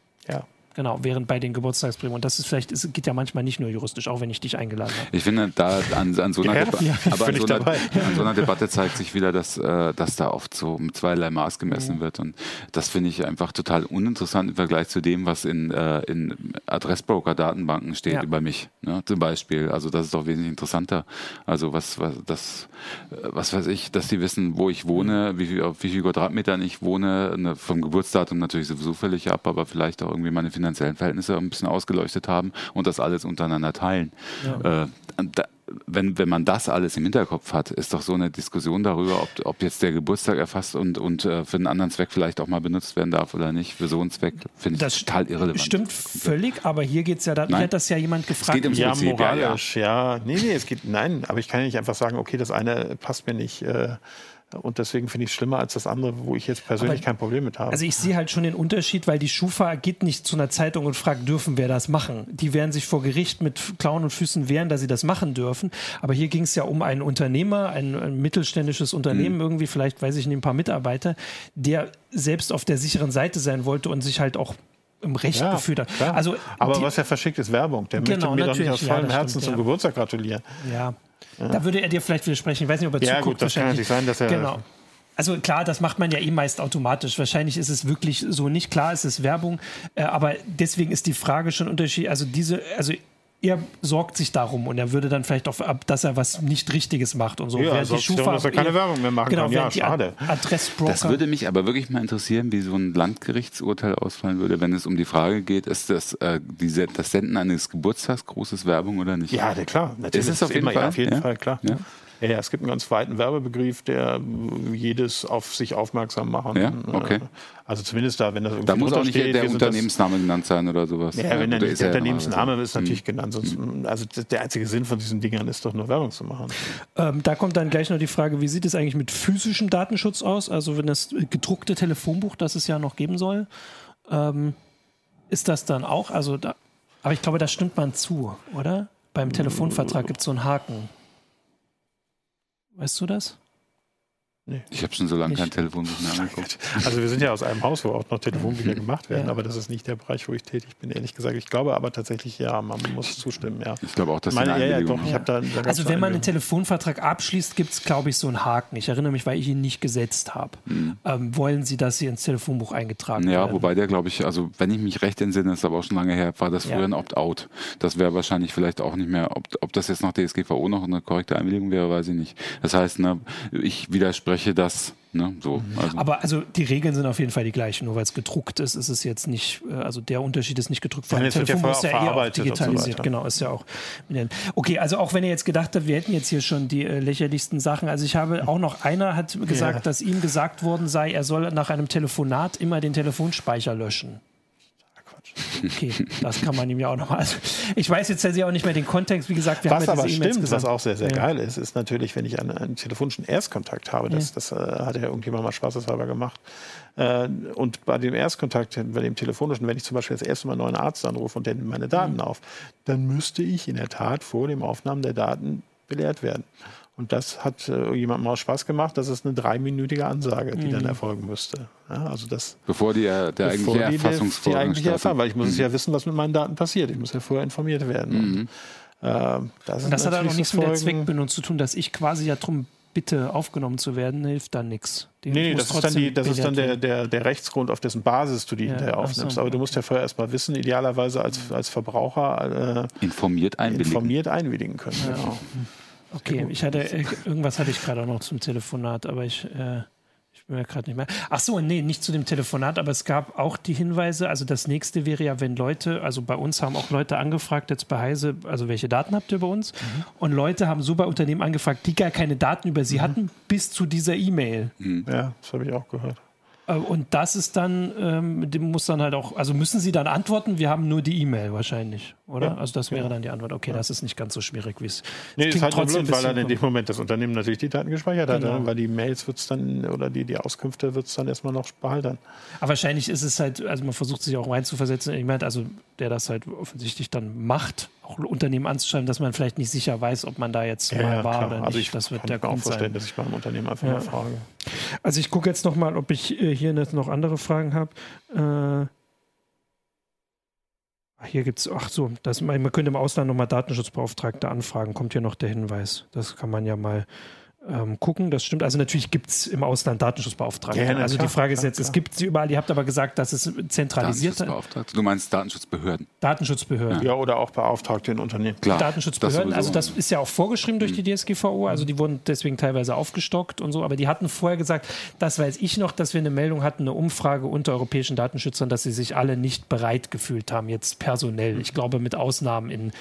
S1: Genau, während bei den Geburtstagsbriefen. Und das ist vielleicht, es geht ja manchmal nicht nur juristisch, auch wenn ich dich eingeladen habe.
S3: Ich finde, da an, an, so einer,
S2: Ja,
S3: Deba
S2: ja,
S3: aber an, so einer, an so einer Debatte zeigt sich wieder, dass, äh, dass da oft so mit zweierlei Maß gemessen wird. Und das finde ich einfach total uninteressant im Vergleich zu dem, was in, äh, in Adressbroker-Datenbanken steht
S1: Ja.
S3: über mich, ne, zum Beispiel. Also das ist doch wesentlich interessanter. Also was, was, das, was weiß ich, dass die wissen, wo ich wohne, wie viel, auf wie viel Quadratmetern ich wohne, ne, vom Geburtsdatum natürlich sowieso völlig ab, aber vielleicht auch irgendwie meine finanziellen Verhältnisse ein bisschen ausgeleuchtet haben und das alles untereinander teilen. Äh, und da, wenn, wenn man das alles im Hinterkopf hat, ist doch so eine Diskussion darüber, ob, ob jetzt der Geburtstag erfasst und, und äh, für einen anderen Zweck vielleicht auch mal benutzt werden darf oder nicht. Für so einen Zweck finde ich
S1: Das
S3: total irrelevant.
S1: Stimmt völlig, aber hier geht es ja, da
S3: Nein.
S1: hier hat das ja jemand gefragt.
S3: geht ums
S2: Ja,
S3: Prinzip, ja, ja.
S2: moralisch, ja, Nee, nee, es geht, nein, aber ich kann ja nicht einfach sagen, okay, das eine passt mir nicht äh, und deswegen finde ich es schlimmer als das andere, wo ich jetzt persönlich
S1: Aber-
S2: kein Problem mit habe.
S1: Also ich sehe halt schon den Unterschied, weil die Schufa geht nicht zu einer Zeitung und fragt, dürfen wir das machen? Die werden sich vor Gericht mit Klauen und Füßen wehren, dass sie das machen dürfen. Aber hier ging es ja um einen Unternehmer, ein, ein mittelständisches Unternehmen, irgendwie, vielleicht weiß ich nicht, ein paar Mitarbeiter, der selbst auf der sicheren Seite sein wollte und sich halt auch im Recht
S2: ja,
S1: gefühlt hat.
S2: klar.
S1: Also
S2: aber
S1: die,
S2: was er verschickt, ist Werbung. Der
S1: Genau,
S2: möchte mir doch nicht aus
S1: ja,
S2: vollem
S1: das
S2: Herzen
S1: stimmt,
S2: zum
S1: ja.
S2: Geburtstag gratulieren.
S1: Ja. Da würde er dir vielleicht widersprechen. Ich weiß nicht, ob er
S2: Ja,
S1: zuguckt.
S2: gut, das kann natürlich sein, dass er-
S1: Genau. Also klar, das macht man ja eh meist automatisch. Wahrscheinlich ist es wirklich so nicht. Klar, es ist Werbung, äh, aber deswegen ist die Frage schon unterschiedlich. Also diese, also er sorgt sich darum und er würde dann vielleicht auch ab, dass er was nicht Richtiges macht und so.
S2: Ja, er
S1: Während
S2: sorgt sich darum, dass er keine Werbung mehr machen
S1: genau,
S2: kann. Ja,
S1: die
S2: schade.
S1: Ad Adressbroker.
S3: Das würde mich aber wirklich mal interessieren, wie so ein Landgerichtsurteil ausfallen würde, wenn es um die Frage geht, ist das, äh, diese, das Senden eines Geburtstagsgrußes Werbung oder nicht?
S2: Ja, klar. Natürlich.
S3: Ist es auf jeden
S2: immer, Ja,
S3: Fall?
S2: auf jeden
S3: Ja?
S2: Fall, klar.
S3: Ja?
S2: Ja. Ja, es gibt einen ganz weiten Werbebegriff, der äh, jedes auf sich aufmerksam machen.
S3: Ja?
S2: äh,
S3: Okay.
S2: Also zumindest da, wenn das irgendwie
S3: Da muss auch nicht
S2: steht,
S3: der
S2: sind das-
S3: Unternehmensname genannt sein oder sowas.
S2: Ja, wenn
S3: ist
S2: der
S3: er
S2: Unternehmensname
S3: normalerweise?
S2: ist natürlich genannt. Sonst, also d- der einzige Sinn von diesen Dingern ist doch nur Werbung zu machen.
S1: Ähm, da kommt dann gleich noch die Frage, wie sieht es eigentlich mit physischem Datenschutz aus? Also wenn das gedruckte Telefonbuch, das es ja noch geben soll, ähm, ist das dann auch? Also da, aber ich glaube, da stimmt man zu, oder? Beim Telefonvertrag gibt es so einen Haken. Weißt du das?
S3: Ich habe schon so lange kein. Telefonbuch mehr angeguckt.
S2: Also wir sind ja aus einem Haus, wo auch noch Telefonbücher gemacht werden,
S1: Ja.
S2: aber das ist nicht der Bereich, wo ich tätig bin, ehrlich gesagt. Ich glaube aber tatsächlich, ja, man muss zustimmen, ja.
S3: Ich glaube auch, dass
S2: Meine, ja, ja, doch, ich da,
S1: Also wenn man einen. Telefonvertrag abschließt, gibt es, glaube ich, so einen Haken. Ich erinnere mich, weil ich ihn nicht gesetzt habe. Ähm, wollen Sie, dass Sie ins Telefonbuch eingetragen.
S3: Ja,
S1: werden?
S3: wobei der, glaube ich, also wenn ich mich recht entsinne, ist aber auch schon lange her, war das
S1: Ja.
S3: früher ein Opt-out. Das wäre wahrscheinlich vielleicht auch nicht mehr, ob, ob das jetzt nach DSGVO noch eine korrekte Einwilligung wäre, weiß ich nicht. Das heißt, ne, ich widerspreche das, ne, so. Also,
S1: Aber also die Regeln sind auf jeden Fall die gleichen, nur weil es gedruckt ist, ist es jetzt nicht, äh, also der Unterschied ist nicht gedruckt, das
S2: es wird ja
S1: ist ja eh auch
S2: so
S1: digitalisiert,
S2: weiter.
S1: genau, ist ja auch. Okay, also auch wenn ihr jetzt gedacht habt, wir hätten jetzt hier schon die äh, lächerlichsten Sachen, also ich habe auch noch, einer hat gesagt,
S2: Ja.
S1: dass ihm gesagt worden sei, er soll nach einem Telefonat immer den Telefonspeicher löschen. Okay, das kann man ihm ja auch nochmal. Also ich weiß jetzt ja auch nicht mehr den Kontext, wie gesagt, wir
S2: Was
S1: haben ja
S2: aber
S1: diese
S2: stimmt, was auch sehr, sehr
S1: Ja.
S2: geil ist, ist natürlich, wenn ich einen, einen telefonischen Erstkontakt habe, das, das äh, hat ja irgendjemand mal spaßeshalber gemacht. Äh, und bei dem Erstkontakt, bei dem telefonischen, wenn ich zum Beispiel das erste Mal einen neuen Arzt anrufe und der nimmt meine Daten auf, dann müsste ich in der Tat vor dem Aufnahmen der Daten belehrt werden. Und das hat äh, jemandem auch Spaß gemacht. Das ist eine dreiminütige Ansage, die dann erfolgen müsste. Ja, also das
S3: bevor die, äh, der
S2: bevor
S3: eigentliche
S2: die, die
S3: Erfassungsvorgang
S2: eigentliche Erfahrung, weil ich muss es ja wissen, was mit meinen Daten passiert. Ich muss ja vorher informiert werden. Und, ähm, das,
S1: Und das hat auch nichts mit der Zweckbindung zu tun, dass ich quasi ja drum bitte aufgenommen zu werden, hilft dann nichts. Die
S2: Nee, nee, das ist dann, die, das ist dann der, der, der Rechtsgrund, auf dessen Basis du die
S1: Ja,
S2: hinterher aufnimmst.
S1: so,
S2: Aber du musst ja vorher erstmal wissen, idealerweise als, als Verbraucher
S3: Informiert
S2: äh,
S3: einwilligen.
S2: informiert einwilligen können. Genau.
S1: Okay, ich hatte äh, irgendwas hatte ich gerade auch noch zum Telefonat, aber ich, äh, ich bin mir gerade nicht mehr. Ach so, nee, nicht zu dem Telefonat, aber es gab auch die Hinweise. Also das nächste wäre ja, wenn Leute, also bei uns haben auch Leute angefragt jetzt bei Heise, also welche Daten habt ihr bei uns? Und Leute haben so bei Unternehmen angefragt, die gar keine Daten über sie hatten, bis zu dieser E-Mail.
S2: Ja, das habe ich auch gehört.
S1: Äh, Und das ist dann, ähm, dem muss dann halt auch, also müssen Sie dann antworten, wir haben nur die E-Mail wahrscheinlich, oder?
S2: Ja,
S1: also das wäre dann die Antwort. Okay, das ist nicht ganz so schwierig, wie es
S2: Nee,
S1: es
S2: ist halt
S1: trotzdem
S2: blöd, weil dann in dem Moment das Unternehmen natürlich die Daten gespeichert hat,
S1: Genau.
S2: ne? weil die Mails wird es dann oder die, die Auskünfte wird es dann erstmal noch behalten.
S1: Aber wahrscheinlich ist es halt, also man versucht sich auch reinzuversetzen. Ich meine, also der das halt offensichtlich dann macht, auch Unternehmen anzuschreiben, dass man vielleicht nicht sicher weiß, ob man da jetzt mal war
S2: klar.
S1: oder nicht.
S2: Also ich
S1: das wird
S2: kann
S1: der
S2: mir auch
S1: Grund
S2: vorstellen,
S1: sein.
S2: dass ich beim Unternehmen einfach
S1: Ja.
S2: mal frage.
S1: Also ich gucke jetzt noch mal, ob ich äh, hier jetzt noch andere Fragen habe. Äh, hier gibt es, ach so, das, man man könnte im Ausland nochmal Datenschutzbeauftragte anfragen, kommt hier noch der Hinweis. Das kann man ja mal ähm, gucken, das stimmt. Also natürlich gibt es im Ausland Datenschutzbeauftragte.
S2: Ja,
S1: also
S2: klar,
S1: die Frage ist
S2: klar,
S1: jetzt, es
S2: klar.
S1: gibt sie überall, ihr habt aber gesagt, dass es zentralisierte
S3: Datenschutzbeauftragte. Du meinst Datenschutzbehörden.
S1: Datenschutzbehörden.
S2: Ja, oder auch Beauftragte in Unternehmen.
S3: Klar.
S1: Datenschutzbehörden,
S3: das
S1: also das ist ja auch vorgeschrieben durch die DSGVO, also die wurden deswegen teilweise aufgestockt und so, aber die hatten vorher gesagt, das weiß ich noch, dass wir eine Meldung hatten, eine Umfrage unter europäischen Datenschützern, dass sie sich alle nicht bereit gefühlt haben, jetzt personell. Ich glaube, mit Ausnahmen in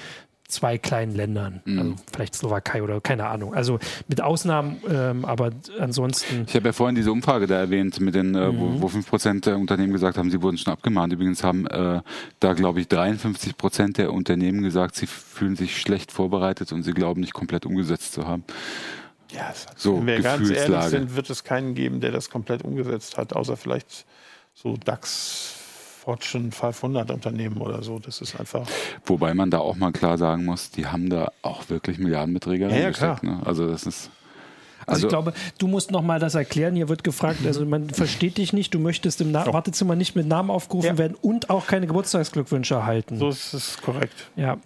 S1: zwei kleinen Ländern, also vielleicht Slowakei oder keine Ahnung. Also mit Ausnahmen, ähm, aber ansonsten.
S3: Ich habe ja vorhin diese Umfrage da erwähnt, mit den, äh, wo, wo 5% der Unternehmen gesagt haben, sie wurden schon abgemahnt. Übrigens haben äh, da, glaube ich, 53% der Unternehmen gesagt, sie fühlen sich schlecht vorbereitet und sie glauben nicht komplett umgesetzt zu haben.
S2: Ja,
S3: So,
S2: wenn wir ganz ehrlich sind, wird es keinen geben, der das komplett umgesetzt hat, außer vielleicht so DAX Fortune 500 Unternehmen oder so. Das ist einfach.
S3: Wobei man da auch mal klar sagen muss, die haben da auch wirklich Milliardenbeträge
S2: Ja, ja,
S3: reingesteckt. Ne? Also das ist.
S1: Also, ich glaube, du musst noch mal das erklären. Hier wird gefragt, also man versteht dich nicht, du möchtest im Na Wartezimmer nicht mit Namen aufgerufen
S2: Ja.
S1: werden und auch keine Geburtstagsglückwünsche erhalten.
S2: So ist es korrekt.
S1: Ja,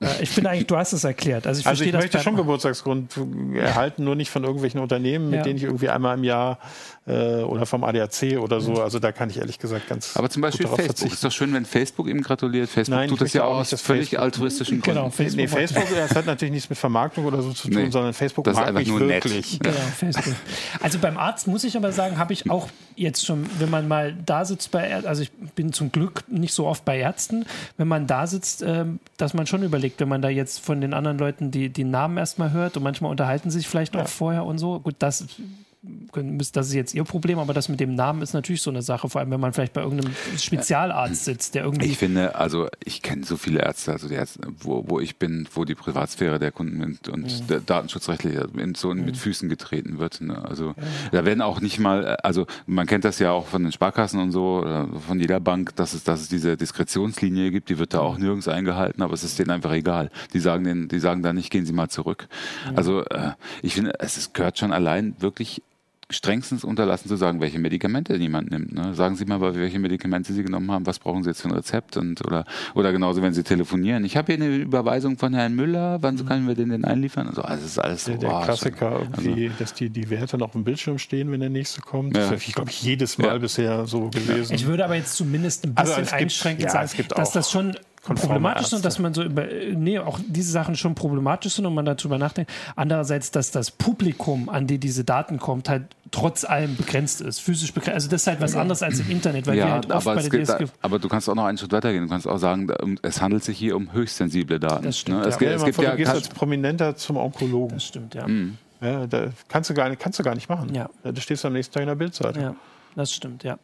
S1: äh, ich finde eigentlich, du hast es erklärt. Also ich
S2: Also ich
S1: das
S2: möchte schon Geburtstagsgrund erhalten, nur nicht von irgendwelchen Unternehmen, mit
S1: Ja.
S2: denen ich irgendwie einmal im Jahr äh, oder vom ADAC oder so. Also da kann ich ehrlich gesagt ganz.
S3: aber zum Beispiel Facebook. Ist
S2: verzichten.
S3: doch schön, wenn Facebook ihm gratuliert. Facebook
S2: Nein,
S3: tut das ja
S2: auch
S3: aus völlig
S2: Facebook-
S3: altruistischen Gründen.
S1: Genau, Facebook.
S2: Nee, Facebook, das hat natürlich nichts mit Vermarktung oder so zu tun,
S3: Nee.
S2: sondern Facebook
S3: Das ist
S2: mag
S3: einfach
S2: mich
S3: nur nett.
S1: Genau, Facebook. Also beim Arzt muss ich aber sagen, habe ich auch jetzt schon, wenn man mal da sitzt bei Ärzten, also ich bin zum Glück nicht so oft bei Ärzten, wenn man da sitzt, ähm, dass man schon überlegt, wenn man da jetzt von den anderen Leuten die, die Namen erstmal hört und manchmal unterhalten sich vielleicht auch vorher und so. Gut, das, können- das ist jetzt ihr Problem, aber das mit dem Namen ist natürlich so eine Sache, vor allem wenn man vielleicht bei irgendeinem Spezialarzt sitzt, der irgendwie
S3: Ich finde, also ich kenne so viele Ärzte, also die Ärzte, wo, wo ich bin, wo die Privatsphäre der Kunden und, und der datenschutzrechtlich so mit Füßen getreten wird. Ne? Also da werden auch nicht mal, also man kennt das ja auch von den Sparkassen und so, von jeder Bank, dass es, dass es diese Diskretionslinie gibt, die wird da auch nirgends eingehalten, aber es ist denen einfach egal. Die sagen denen, die sagen da nicht, gehen Sie mal zurück. Also äh, ich finde, es ist, gehört schon allein wirklich strengstens unterlassen zu sagen, welche Medikamente jemand nimmt. Ne? Sagen Sie mal, welche Medikamente Sie genommen haben, was brauchen Sie jetzt für ein Rezept und oder oder genauso, wenn Sie telefonieren. Ich habe hier eine Überweisung von Herrn Müller, wann können wir den denn einliefern? Also, also das ist alles so.
S2: Der, der
S3: oh,
S2: Klassiker irgendwie, dass die, die Werte noch im Bildschirm stehen, wenn der nächste kommt.
S3: Ja.
S2: Das ist, glaube ich, jedes Mal
S3: Ja.
S2: bisher so gewesen.
S1: Ich würde aber jetzt zumindest ein
S2: Also
S1: bisschen
S2: gibt-
S1: einschränkend
S2: ja,
S1: sagen, dass
S2: auch
S1: das schon problematisch
S2: Ärzte.
S1: dass man so über, äh, nee, auch diese Sachen schon problematisch sind und man darüber nachdenkt. Andererseits, dass das Publikum, an die diese Daten kommt, halt trotz allem begrenzt ist, physisch begrenzt. Also das ist halt was anderes als im Internet, weil wir
S3: Ja,
S1: halt oft
S3: aber,
S1: bei der
S3: gibt,
S1: DSG
S3: aber du kannst auch noch einen Schritt weitergehen. Du kannst auch sagen, es handelt sich hier um höchst sensible Daten.
S1: Das stimmt,
S3: ne?
S1: ja.
S3: Es,
S2: Stell dir
S3: es gibt
S2: vor,
S3: ja
S2: du gehst als Prominenter zum Onkologen.
S1: Das stimmt, ja.
S3: Mhm.
S2: Ja, da kannst du gar nicht, kannst du gar nicht machen.
S1: Ja.
S2: Da stehst du am nächsten Tag in der Bildzeitung.
S1: Ja, das stimmt, ja.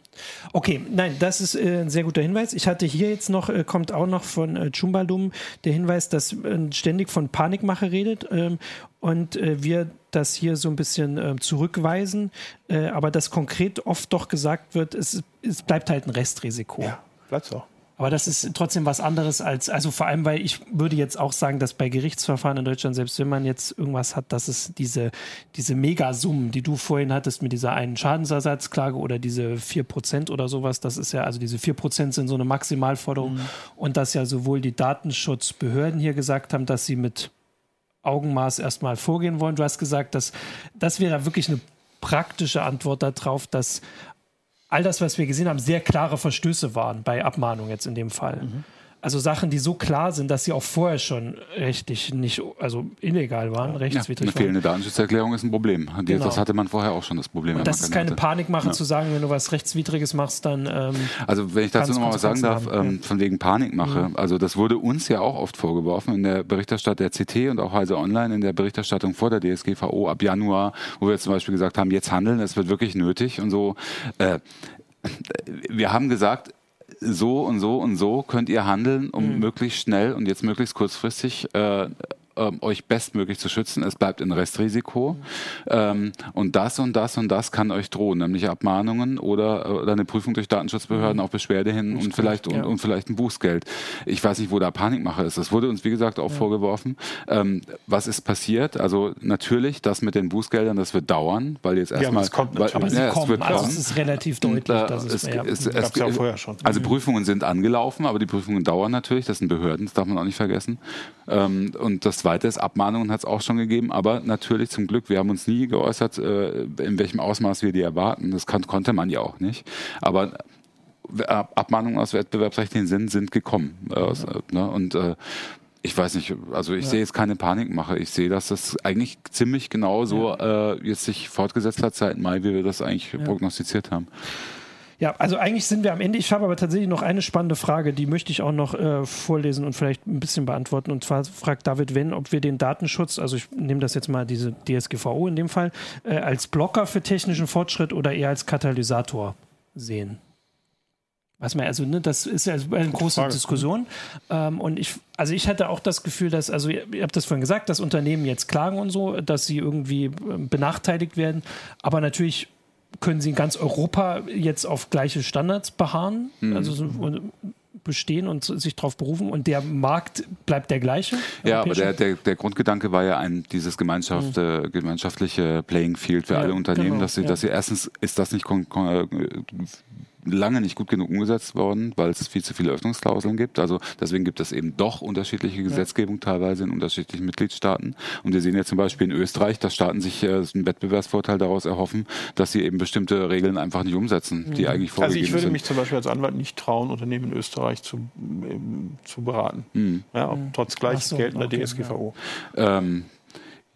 S1: Okay, nein, das ist äh, ein sehr guter Hinweis. Ich hatte hier jetzt noch, äh, kommt auch noch von äh, Chumbaldum der Hinweis, dass äh, ständig von Panikmache redet ähm, und äh, wir das hier so ein bisschen äh, zurückweisen, äh, aber dass konkret oft doch gesagt wird, es, es bleibt halt ein Restrisiko.
S2: Ja, bleibt's auch.
S1: Aber das ist trotzdem was anderes als, also vor allem, weil ich würde jetzt auch sagen, dass bei Gerichtsverfahren in Deutschland, selbst wenn man jetzt irgendwas hat, dass es diese, diese Megasummen, die du vorhin hattest mit dieser einen Schadensersatzklage oder diese 4% oder sowas, das ist ja, also diese 4% sind so eine Maximalforderung und dass ja sowohl die Datenschutzbehörden hier gesagt haben, dass sie mit Augenmaß erstmal vorgehen wollen. Du hast gesagt, dass das wäre wirklich eine praktische Antwort darauf, dass all das, was wir gesehen haben, sehr klare Verstöße waren bei Abmahnung jetzt in dem Fall. Also Sachen, die so klar sind, dass sie auch vorher schon rechtlich nicht, also illegal waren,
S3: ja, eine
S1: rechtswidrig waren.
S3: fehlende Datenschutzerklärung ist ein Problem. Die-
S1: Genau.
S3: Das hatte man vorher auch schon das Problem.
S1: Und das ist
S3: keine hatte.
S1: Panikmache zu sagen, wenn du was Rechtswidriges machst, dann ähm,
S3: Also wenn ich dazu
S1: Kann's
S3: noch mal was sagen darf, ähm, von wegen Panikmache, also das wurde uns ja auch oft vorgeworfen in der Berichterstattung der CT und auch Heise Online in der Berichterstattung vor der DSGVO ab Januar, wo wir zum Beispiel gesagt haben, jetzt handeln, es wird wirklich nötig und so. Äh, wir haben gesagt, so und so und so könnt ihr handeln, um mhm. möglichst schnell und jetzt möglichst kurzfristig äh, ähm, euch bestmöglich zu schützen. Es bleibt ein Restrisiko. Ähm, und das und das und das kann euch drohen, nämlich Abmahnungen oder, oder eine Prüfung durch Datenschutzbehörden mhm. auf Beschwerde hin und vielleicht, ja. und, und, vielleicht ein Bußgeld. Ich weiß nicht, wo da Panikmache ist. Das wurde uns, wie gesagt, auch ja. vorgeworfen. Ähm, was ist passiert? Also natürlich, das mit den Bußgeldern, das wird dauern, weil jetzt erstmal. Ja,
S1: kommt weil, aber sie ja, kommen. also es ist relativ deutlich. Und, äh, dass es,
S3: es, es, es ja vorher schon. Also mhm. Prüfungen sind angelaufen, aber die Prüfungen dauern natürlich. Das sind Behörden, das darf man auch nicht vergessen. Ähm, und das Zweite ist, Abmahnungen hat es auch schon gegeben, aber natürlich zum Glück, wir haben uns nie geäußert, äh, in welchem Ausmaß wir die erwarten. Das kann, konnte man ja auch nicht. Aber Abmahnungen aus wettbewerbsrechtlichen Sinn sind gekommen. Äh, ne? Und äh, ich weiß nicht, also ich ja. sehe jetzt keine Panikmache. Ich sehe, dass das eigentlich ziemlich genau so ja. äh, jetzt sich fortgesetzt hat seit Mai, wie wir das eigentlich ja. prognostiziert haben.
S1: Ja, also eigentlich sind wir am Ende. Ich habe aber tatsächlich noch eine spannende Frage, die möchte ich auch noch äh, vorlesen und vielleicht ein bisschen beantworten. Und zwar fragt David Wenn, ob wir den Datenschutz, also ich nehme das jetzt mal diese DSGVO in dem Fall, äh, als Blocker für technischen Fortschritt oder eher als Katalysator sehen. Was man, also, ne, das ist ja eine große Frage. Diskussion. Ähm, und ich, also ich hatte auch das Gefühl, dass, also ihr, ihr habt das vorhin gesagt, dass Unternehmen jetzt klagen und so, dass sie irgendwie äh, benachteiligt werden. Aber natürlich können sie in ganz Europa jetzt auf gleiche Standards beharren, mhm. also bestehen und sich darauf berufen und der Markt bleibt der gleiche?
S3: Ja, aber der, der, der Grundgedanke war ja ein, dieses Gemeinschaft, mhm. äh, gemeinschaftliche Playing Field für ja, alle Unternehmen, genau, dass, sie, ja. dass sie erstens ist das nicht lange nicht gut genug umgesetzt worden, weil es viel zu viele Öffnungsklauseln gibt. Also deswegen gibt es eben doch unterschiedliche Gesetzgebung ja. teilweise in unterschiedlichen Mitgliedstaaten. Und wir sehen ja zum Beispiel in Österreich, dass Staaten sich äh, einen Wettbewerbsvorteil daraus erhoffen, dass sie eben bestimmte Regeln einfach nicht umsetzen, die mhm. eigentlich vorgegeben sind. Also
S2: ich würde
S3: sind.
S2: mich zum Beispiel als Anwalt nicht trauen, Unternehmen in Österreich zu, äh, zu beraten. Mhm. Ja, mhm. trotz gleich so, geltender okay, DSGVO.
S3: Ja. Ähm,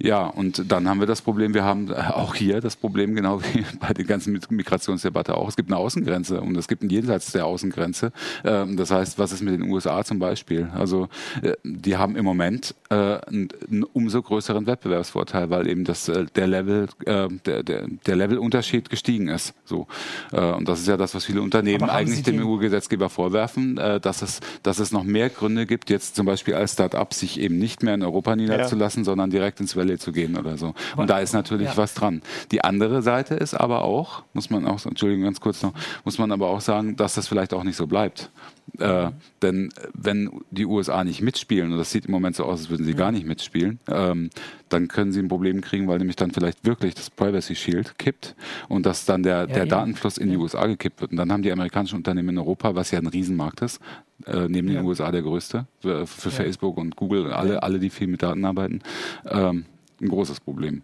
S3: ja, und dann haben wir das Problem, wir haben auch hier das Problem, genau wie bei der ganzen Migrationsdebatte auch, es gibt eine Außengrenze und es gibt ein Jenseits der Außengrenze. Ähm, das heißt, was ist mit den USA zum Beispiel? Also äh, die haben im Moment äh, einen umso größeren Wettbewerbsvorteil, weil eben das, äh, der Level, der, der, der Levelunterschied gestiegen ist. So. Und das ist ja das, was viele Unternehmen eigentlich dem EU-Gesetzgeber vorwerfen, dass es, dass es noch mehr Gründe gibt, jetzt zum Beispiel als Start-up sich eben nicht mehr in Europa niederzulassen, ja. sondern direkt ins Valley zu gehen oder so. Und da ist natürlich ja. was dran. Die andere Seite ist aber auch, muss man auch, Entschuldigung, ganz kurz noch, muss man aber auch sagen, dass das vielleicht auch nicht so bleibt. Äh, denn wenn die USA nicht mitspielen, und das sieht im Moment so aus, als würden sie gar nicht mitspielen, ähm, dann können sie ein Problem kriegen, weil nämlich dann vielleicht wirklich das Privacy Shield kippt und dass dann der, ja, der Datenfluss in die USA gekippt wird. Und dann haben die amerikanischen Unternehmen in Europa, was ja ein Riesenmarkt ist, äh, neben den USA der größte, für, für Facebook und Google, alle, alle, die viel mit Daten arbeiten, ähm, ein großes Problem.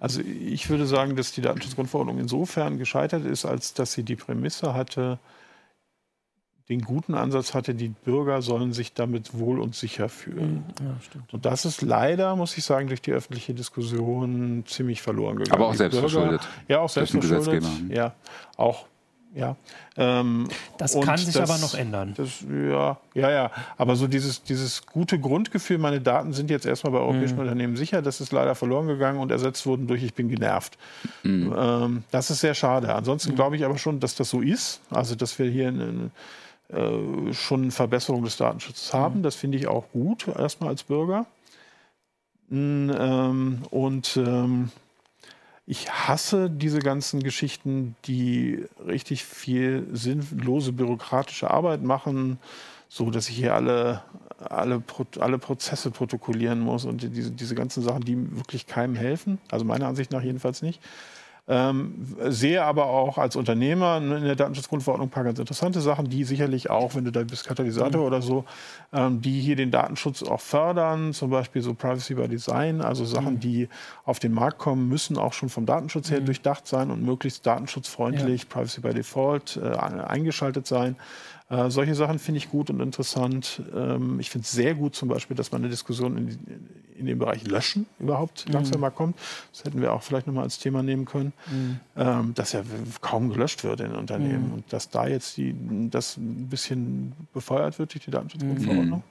S2: Also ich würde sagen, dass die Datenschutzgrundverordnung insofern gescheitert ist, als dass sie die Prämisse hatte, den guten Ansatz hatte, die Bürger sollen sich damit wohl und sicher fühlen. Mhm. Ja, und das ist leider, muss ich sagen, durch die öffentliche Diskussion ziemlich verloren gegangen.
S3: Aber auch selbst verschuldet.
S2: Ja, auch selbst verschuldet. Ja, auch ja.
S1: Ähm, das kann sich das, aber noch ändern.
S2: Das, ja, ja, ja. Aber so dieses, dieses gute Grundgefühl, meine Daten sind jetzt erstmal bei europäischen mhm. Unternehmen sicher, das ist leider verloren gegangen und ersetzt wurden durch Ich bin genervt. Mhm. Ähm, das ist sehr schade. Ansonsten mhm. glaube ich aber schon, dass das so ist. Also, dass wir hier eine, äh, schon eine Verbesserung des Datenschutzes haben. Mhm. Das finde ich auch gut, erstmal als Bürger. Ähm, und ähm, ich hasse diese ganzen Geschichten, die richtig viel sinnlose bürokratische Arbeit machen, so dass ich hier alle, alle, alle Prozesse protokollieren muss und diese, diese ganzen Sachen, die wirklich keinem helfen. Also meiner Ansicht nach jedenfalls nicht. Ähm, sehe aber auch als Unternehmer in der Datenschutzgrundverordnung ein paar ganz interessante Sachen, die sicherlich auch, wenn du da bist, Katalysator mhm. oder so, ähm, die hier den Datenschutz auch fördern, zum Beispiel so Privacy by Design, also Sachen, mhm. die auf den Markt kommen, müssen auch schon vom Datenschutz her mhm. durchdacht sein und möglichst datenschutzfreundlich, ja. Privacy by Default äh, eingeschaltet sein. Äh, solche Sachen finde ich gut und interessant. Ähm, ich finde es sehr gut zum Beispiel, dass man eine Diskussion in, in dem Bereich Löschen überhaupt mhm. langsam mal kommt. Das hätten wir auch vielleicht nochmal als Thema nehmen können. Mhm. Ähm, dass ja kaum gelöscht wird in Unternehmen mhm. und dass da jetzt die, das ein bisschen befeuert wird durch die Datenschutzgrundverordnung. Mhm.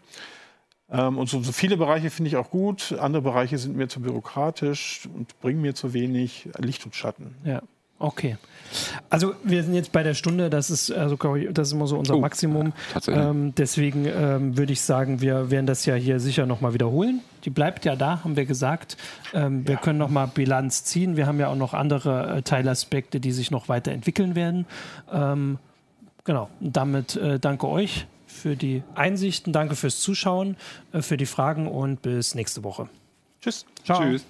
S2: Ähm, und so, so, viele Bereiche finde ich auch gut. Andere Bereiche sind mir zu bürokratisch und bringen mir zu wenig Licht und Schatten.
S1: Ja. Okay. Also wir sind jetzt bei der Stunde, das ist also das ist immer so unser oh, Maximum. Ähm, deswegen ähm, würde ich sagen, wir werden das ja hier sicher nochmal wiederholen. Die bleibt ja da, haben wir gesagt. Ähm, wir ja. können nochmal Bilanz ziehen. Wir haben ja auch noch andere äh, Teilaspekte, die sich noch weiterentwickeln werden. Ähm, genau. Und damit äh, danke euch für die Einsichten, danke fürs Zuschauen, äh, für die Fragen und bis nächste Woche.
S2: Tschüss. Ciao. Tschüss.